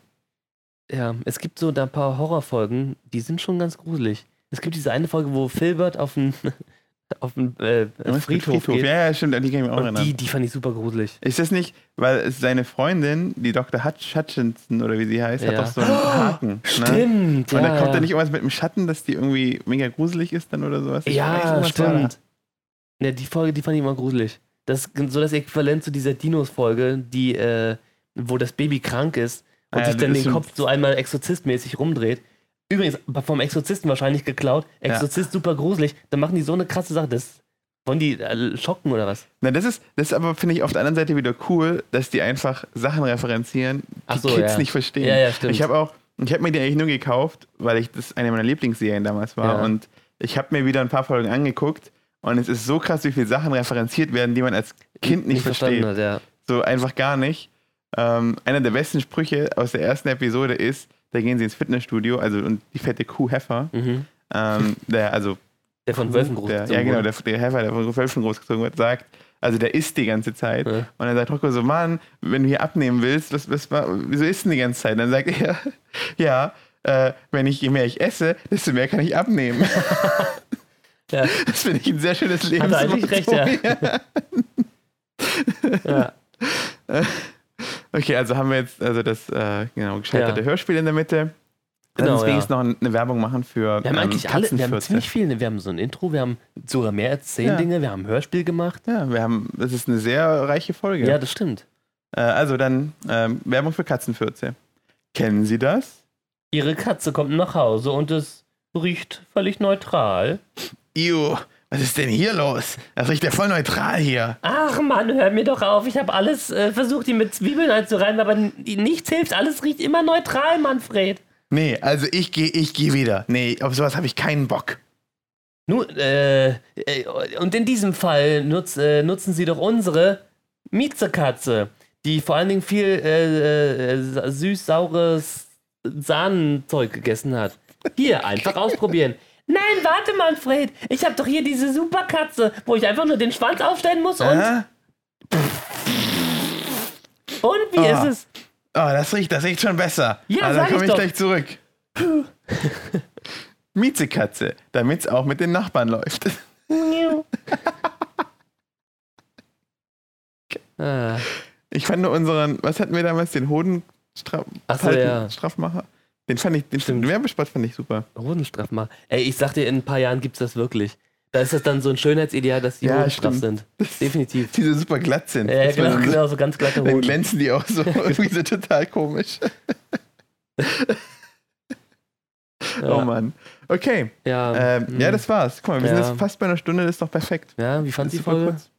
Speaker 1: Ja, es gibt so da ein paar Horrorfolgen, die sind schon ganz gruselig. Es gibt diese eine Folge, wo Filbert auf den, auf den äh,
Speaker 2: Was?
Speaker 1: Friedhof, geht.
Speaker 2: Ja, ja, stimmt, an die kann ich mich auch
Speaker 1: Und
Speaker 2: erinnern.
Speaker 1: die, die fand ich super gruselig.
Speaker 2: Ist das nicht, weil es seine Freundin, die Dr. Hutch Hutchinson oder wie sie heißt, hat
Speaker 1: Ja.
Speaker 2: doch so einen Haken. Ne?
Speaker 1: Stimmt,
Speaker 2: Und
Speaker 1: ja.
Speaker 2: da kommt da nicht irgendwas mit dem Schatten, dass die irgendwie mega gruselig ist dann oder sowas? Ich weiß
Speaker 1: Ja,
Speaker 2: da.
Speaker 1: stimmt. Ja, die Folge, die fand ich immer gruselig. Das ist so das Äquivalent zu dieser Dinos-Folge, die, äh, wo das Baby krank ist und
Speaker 2: Ah ja,
Speaker 1: sich dann den. Kopf so einmal exorzistmäßig rumdreht. Übrigens, vom Exorzisten wahrscheinlich geklaut.
Speaker 2: Ja.
Speaker 1: Exorzist super gruselig. Dann machen die so eine krasse Sache. Das wollen die äh, schocken oder was?
Speaker 2: Na, das ist, das ist aber, finde ich, auf der anderen Seite wieder cool, dass die einfach Sachen referenzieren, die
Speaker 1: so,
Speaker 2: Kids
Speaker 1: ja.
Speaker 2: nicht verstehen.
Speaker 1: Ja, ja, stimmt.
Speaker 2: Ich habe auch, ich habe mir die eigentlich nur gekauft, weil ich das eine meiner Lieblingsserien damals war.
Speaker 1: Ja.
Speaker 2: Und ich habe mir wieder ein paar Folgen angeguckt und es ist so krass, wie viele Sachen referenziert werden, die man als Kind nicht, versteht.
Speaker 1: verstanden hat, ja.
Speaker 2: So einfach gar nicht. Ähm, einer der besten Sprüche aus der ersten Episode ist, da gehen sie ins Fitnessstudio, also und die fette Kuh Heffer,
Speaker 1: Mhm.
Speaker 2: ähm, der, also
Speaker 1: Der von Wölfen groß
Speaker 2: der,
Speaker 1: gezogen
Speaker 2: Ja, genau, der, der Heffer, der von Wölfen großgezogen wird, sagt, also der isst die ganze Zeit.
Speaker 1: Ja.
Speaker 2: Und dann sagt Rocco so, Mann, wenn du hier abnehmen willst, was, was, wa- wieso isst du die ganze Zeit? dann sagt er, ja, äh, wenn ich, je mehr ich esse, desto mehr kann ich abnehmen.
Speaker 1: Ja.
Speaker 2: Das finde ich ein sehr schönes Leben.
Speaker 1: Hat er eigentlich recht, ja. ja.
Speaker 2: Okay, also haben wir jetzt also das äh, genau, gescheiterte
Speaker 1: Ja.
Speaker 2: Hörspiel in der Mitte. Lass
Speaker 1: Genau, ja.
Speaker 2: wenigstens noch eine Werbung machen für
Speaker 1: Wir haben
Speaker 2: ähm,
Speaker 1: eigentlich alle, wir haben ziemlich viel. Wir haben so ein Intro, wir haben sogar mehr als zehn
Speaker 2: Ja.
Speaker 1: Dinge, wir haben ein Hörspiel gemacht.
Speaker 2: Ja, wir haben, das ist eine sehr reiche Folge.
Speaker 1: Ja, das stimmt.
Speaker 2: Äh, also dann ähm, Werbung für Katzenfürze. Kennen Sie das?
Speaker 1: Ihre Katze kommt nach Hause und es riecht völlig neutral.
Speaker 2: Iu, was ist denn hier los? Das riecht ja voll neutral hier.
Speaker 1: Ach Mann, hör mir doch auf. Ich habe alles äh, versucht, die mit Zwiebeln einzureiben, aber nichts hilft. Alles riecht immer neutral, Manfred.
Speaker 2: Nee, also ich gehe ich geh wieder. Nee, auf sowas habe ich keinen Bock.
Speaker 1: Nun, äh, äh, und in diesem Fall nutz, äh, nutzen Sie doch unsere Miezekatze, die vor allen Dingen viel äh, äh, süß-saures Sahnenzeug gegessen hat. Hier, einfach ausprobieren. Nein, warte, Manfred. Ich habe doch hier diese Superkatze, wo ich einfach nur den Schwanz aufstellen muss und,
Speaker 2: Ah?
Speaker 1: und wie
Speaker 2: Ah.
Speaker 1: ist es?
Speaker 2: Oh, das riecht, das riecht schon besser.
Speaker 1: Ja,
Speaker 2: also,
Speaker 1: sag
Speaker 2: dann komme
Speaker 1: ich
Speaker 2: ich gleich zurück. Miezekatze, damit es auch mit den Nachbarn läuft.
Speaker 1: Ah,
Speaker 2: Ich fand nur unseren, was hatten wir damals, den
Speaker 1: Ach so, ja.
Speaker 2: Strafmacher? Den fand ich, den
Speaker 1: Stimmt.
Speaker 2: Werbespot fand ich super.
Speaker 1: Hodenstraff mal. Ey, ich sag dir, in ein paar Jahren gibt's das wirklich. Da ist das dann so ein Schönheitsideal, dass die
Speaker 2: Ja,
Speaker 1: Hoden straff
Speaker 2: stimmt.
Speaker 1: sind. Definitiv.
Speaker 2: Die so super glatt sind.
Speaker 1: Ja,
Speaker 2: war
Speaker 1: genau,
Speaker 2: so-
Speaker 1: genau, so ganz glatte
Speaker 2: Dann
Speaker 1: Hoden.
Speaker 2: glänzen die auch so irgendwie so total komisch. Oh
Speaker 1: Ja,
Speaker 2: Mann. Okay,
Speaker 1: ja,
Speaker 2: ähm, ja, das war's. Guck mal, wir sind
Speaker 1: Ja.
Speaker 2: jetzt fast bei einer Stunde, das ist doch perfekt.
Speaker 1: ja, wie fandst
Speaker 2: Das
Speaker 1: du die Folge?
Speaker 2: kurz.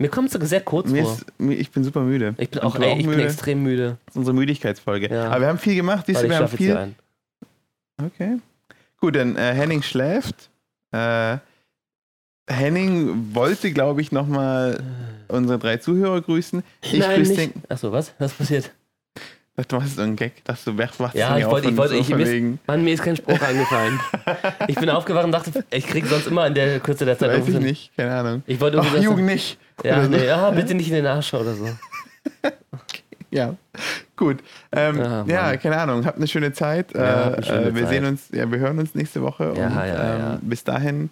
Speaker 1: Mir kommt es sehr kurz
Speaker 2: Mir
Speaker 1: vor.
Speaker 2: ist, ich bin super müde.
Speaker 1: Ich bin auch, ey, ich bin
Speaker 2: müde?
Speaker 1: extrem müde.
Speaker 2: Das ist unsere Müdigkeitsfolge.
Speaker 1: Ja.
Speaker 2: Aber wir haben viel gemacht. Siehst du,
Speaker 1: ich
Speaker 2: wir haben viel.
Speaker 1: ein.
Speaker 2: Okay. Gut, dann äh, Henning schläft. Äh, Henning wollte, glaube ich, nochmal unsere drei Zuhörer grüßen. Ich
Speaker 1: Nein,
Speaker 2: grüße den.
Speaker 1: Achso, was? Was passiert?
Speaker 2: Du machst so einen Gag. Dachte du, wer macht
Speaker 1: Ja, ich wollte, ich wollte, ich, mir ist. Mann, mir ist kein Spruch eingefallen. Ich bin aufgewacht und dachte, ich krieg sonst immer in der Kürze der Zeit
Speaker 2: Weiß ich nicht, keine Ahnung.
Speaker 1: Ich wollte
Speaker 2: Ach, Jugend nicht.
Speaker 1: ja,
Speaker 2: Oder so.
Speaker 1: nee, ja, bitte nicht in den Arsch oder so.
Speaker 2: Ja, gut. Ähm,
Speaker 1: Ah,
Speaker 2: ja, keine Ahnung. Habt eine schöne Zeit.
Speaker 1: Ja,
Speaker 2: äh,
Speaker 1: eine schöne
Speaker 2: äh, wir
Speaker 1: Zeit.
Speaker 2: sehen uns, ja, wir hören uns nächste Woche.
Speaker 1: Ja,
Speaker 2: und
Speaker 1: ja.
Speaker 2: Ähm, bis dahin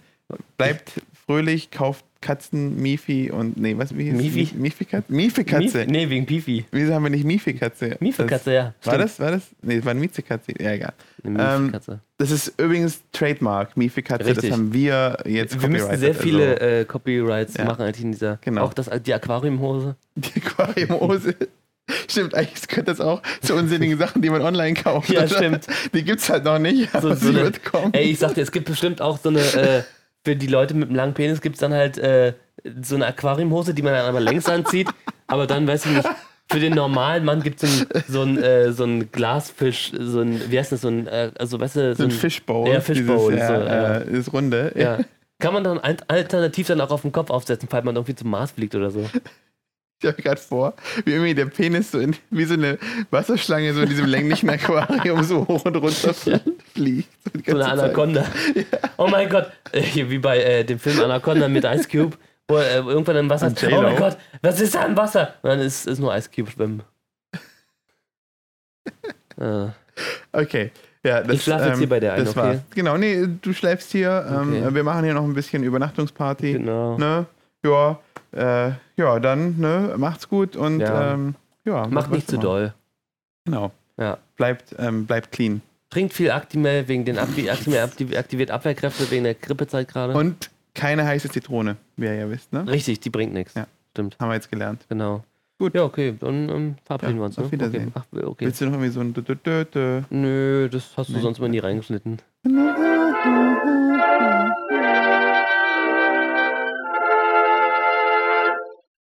Speaker 2: bleibt fröhlich, kauft Katzen, Mifi und nee, was wie hieß
Speaker 1: Mifi?
Speaker 2: Mifi Katze. Mifi Katze.
Speaker 1: Mief, nee, wegen Pifi.
Speaker 2: Wieso haben wir nicht Mifi Katze?
Speaker 1: Miefekatze, ja.
Speaker 2: Das, war
Speaker 1: stimmt.
Speaker 2: das? War das? Nee, es war eine Miezekatze. Ja, egal.
Speaker 1: Eine
Speaker 2: Ähm,
Speaker 1: Miefekatze.
Speaker 2: Das ist übrigens Trademark, Mifi Katze.
Speaker 1: Richtig.
Speaker 2: Das haben wir jetzt
Speaker 1: Wir müssen sehr viele
Speaker 2: Also
Speaker 1: äh, Copyrights
Speaker 2: Ja.
Speaker 1: machen eigentlich in dieser.
Speaker 2: Genau.
Speaker 1: Auch das, die Aquariumhose.
Speaker 2: die Aquariumhose. Stimmt, eigentlich gehört das auch zu unsinnigen Sachen, die man online kauft.
Speaker 1: Ja,
Speaker 2: oder?
Speaker 1: stimmt.
Speaker 2: Die gibt's halt noch nicht, aber
Speaker 1: So, so
Speaker 2: sie
Speaker 1: eine,
Speaker 2: wird kommen.
Speaker 1: ey, ich sag dir, es gibt bestimmt auch so eine, äh, für die Leute mit einem langen Penis gibt es dann halt äh, so eine Aquariumhose, die man dann aber längs anzieht. Aber dann, weiß ich nicht, für den normalen Mann gibt es so ein, äh, so ein Glasfisch, so ein, wie heißt das, so ein, äh, also weißt du,
Speaker 2: so ein Fishbowl.
Speaker 1: Ja, Fishbowl,
Speaker 2: Dieses,
Speaker 1: so,
Speaker 2: ja, äh, ist runde.
Speaker 1: Ja. Kann man dann al- alternativ dann auch auf den Kopf aufsetzen, falls man irgendwie zum Mars fliegt oder so.
Speaker 2: Ich habe gerade vor, wie irgendwie der Penis so in, wie so eine Wasserschlange so in diesem länglichen Aquarium so hoch und runter fliegt. So,
Speaker 1: So eine. Anaconda. Oh mein Gott. Äh, wie bei äh, dem Film Anaconda mit Ice Cube, wo er äh, irgendwann im Wasser ist. Oh mein Gott, was ist da im Wasser? Und dann ist, ist nur Ice Cube schwimmen. äh,
Speaker 2: Okay. Ja, das,
Speaker 1: Ich schlaf jetzt hier bei der ein,
Speaker 2: das
Speaker 1: okay?
Speaker 2: war's. Genau, nee, du schläfst hier.
Speaker 1: Okay.
Speaker 2: Ähm, wir machen hier noch ein bisschen Übernachtungsparty.
Speaker 1: genau.
Speaker 2: Ne? Ja, äh, ja, dann, ne, macht's gut und
Speaker 1: Ja.
Speaker 2: ähm, ja.
Speaker 1: Macht nicht zu
Speaker 2: immer.
Speaker 1: doll.
Speaker 2: Genau.
Speaker 1: Ja.
Speaker 2: Bleibt, ähm, bleibt clean.
Speaker 1: Trinkt viel Actimel wegen den Akti Actimel aktiv- aktiviert Abwehrkräfte wegen der Grippezeit gerade.
Speaker 2: Und keine heiße Zitrone, wie ihr ja wisst, ne?
Speaker 1: Richtig, die bringt nichts.
Speaker 2: Ja.
Speaker 1: Stimmt,
Speaker 2: Haben wir jetzt gelernt.
Speaker 1: genau.
Speaker 2: Gut.
Speaker 1: Ja, okay, dann ähm, verabreden
Speaker 2: Ja,
Speaker 1: wir uns.
Speaker 2: auf
Speaker 1: ne?
Speaker 2: Wiedersehen.
Speaker 1: Okay. Ach, okay.
Speaker 2: Willst du noch irgendwie so ein Dö -dö -dö?
Speaker 1: Nö, das hast du
Speaker 2: Nee.
Speaker 1: sonst mal nie reingeschnitten.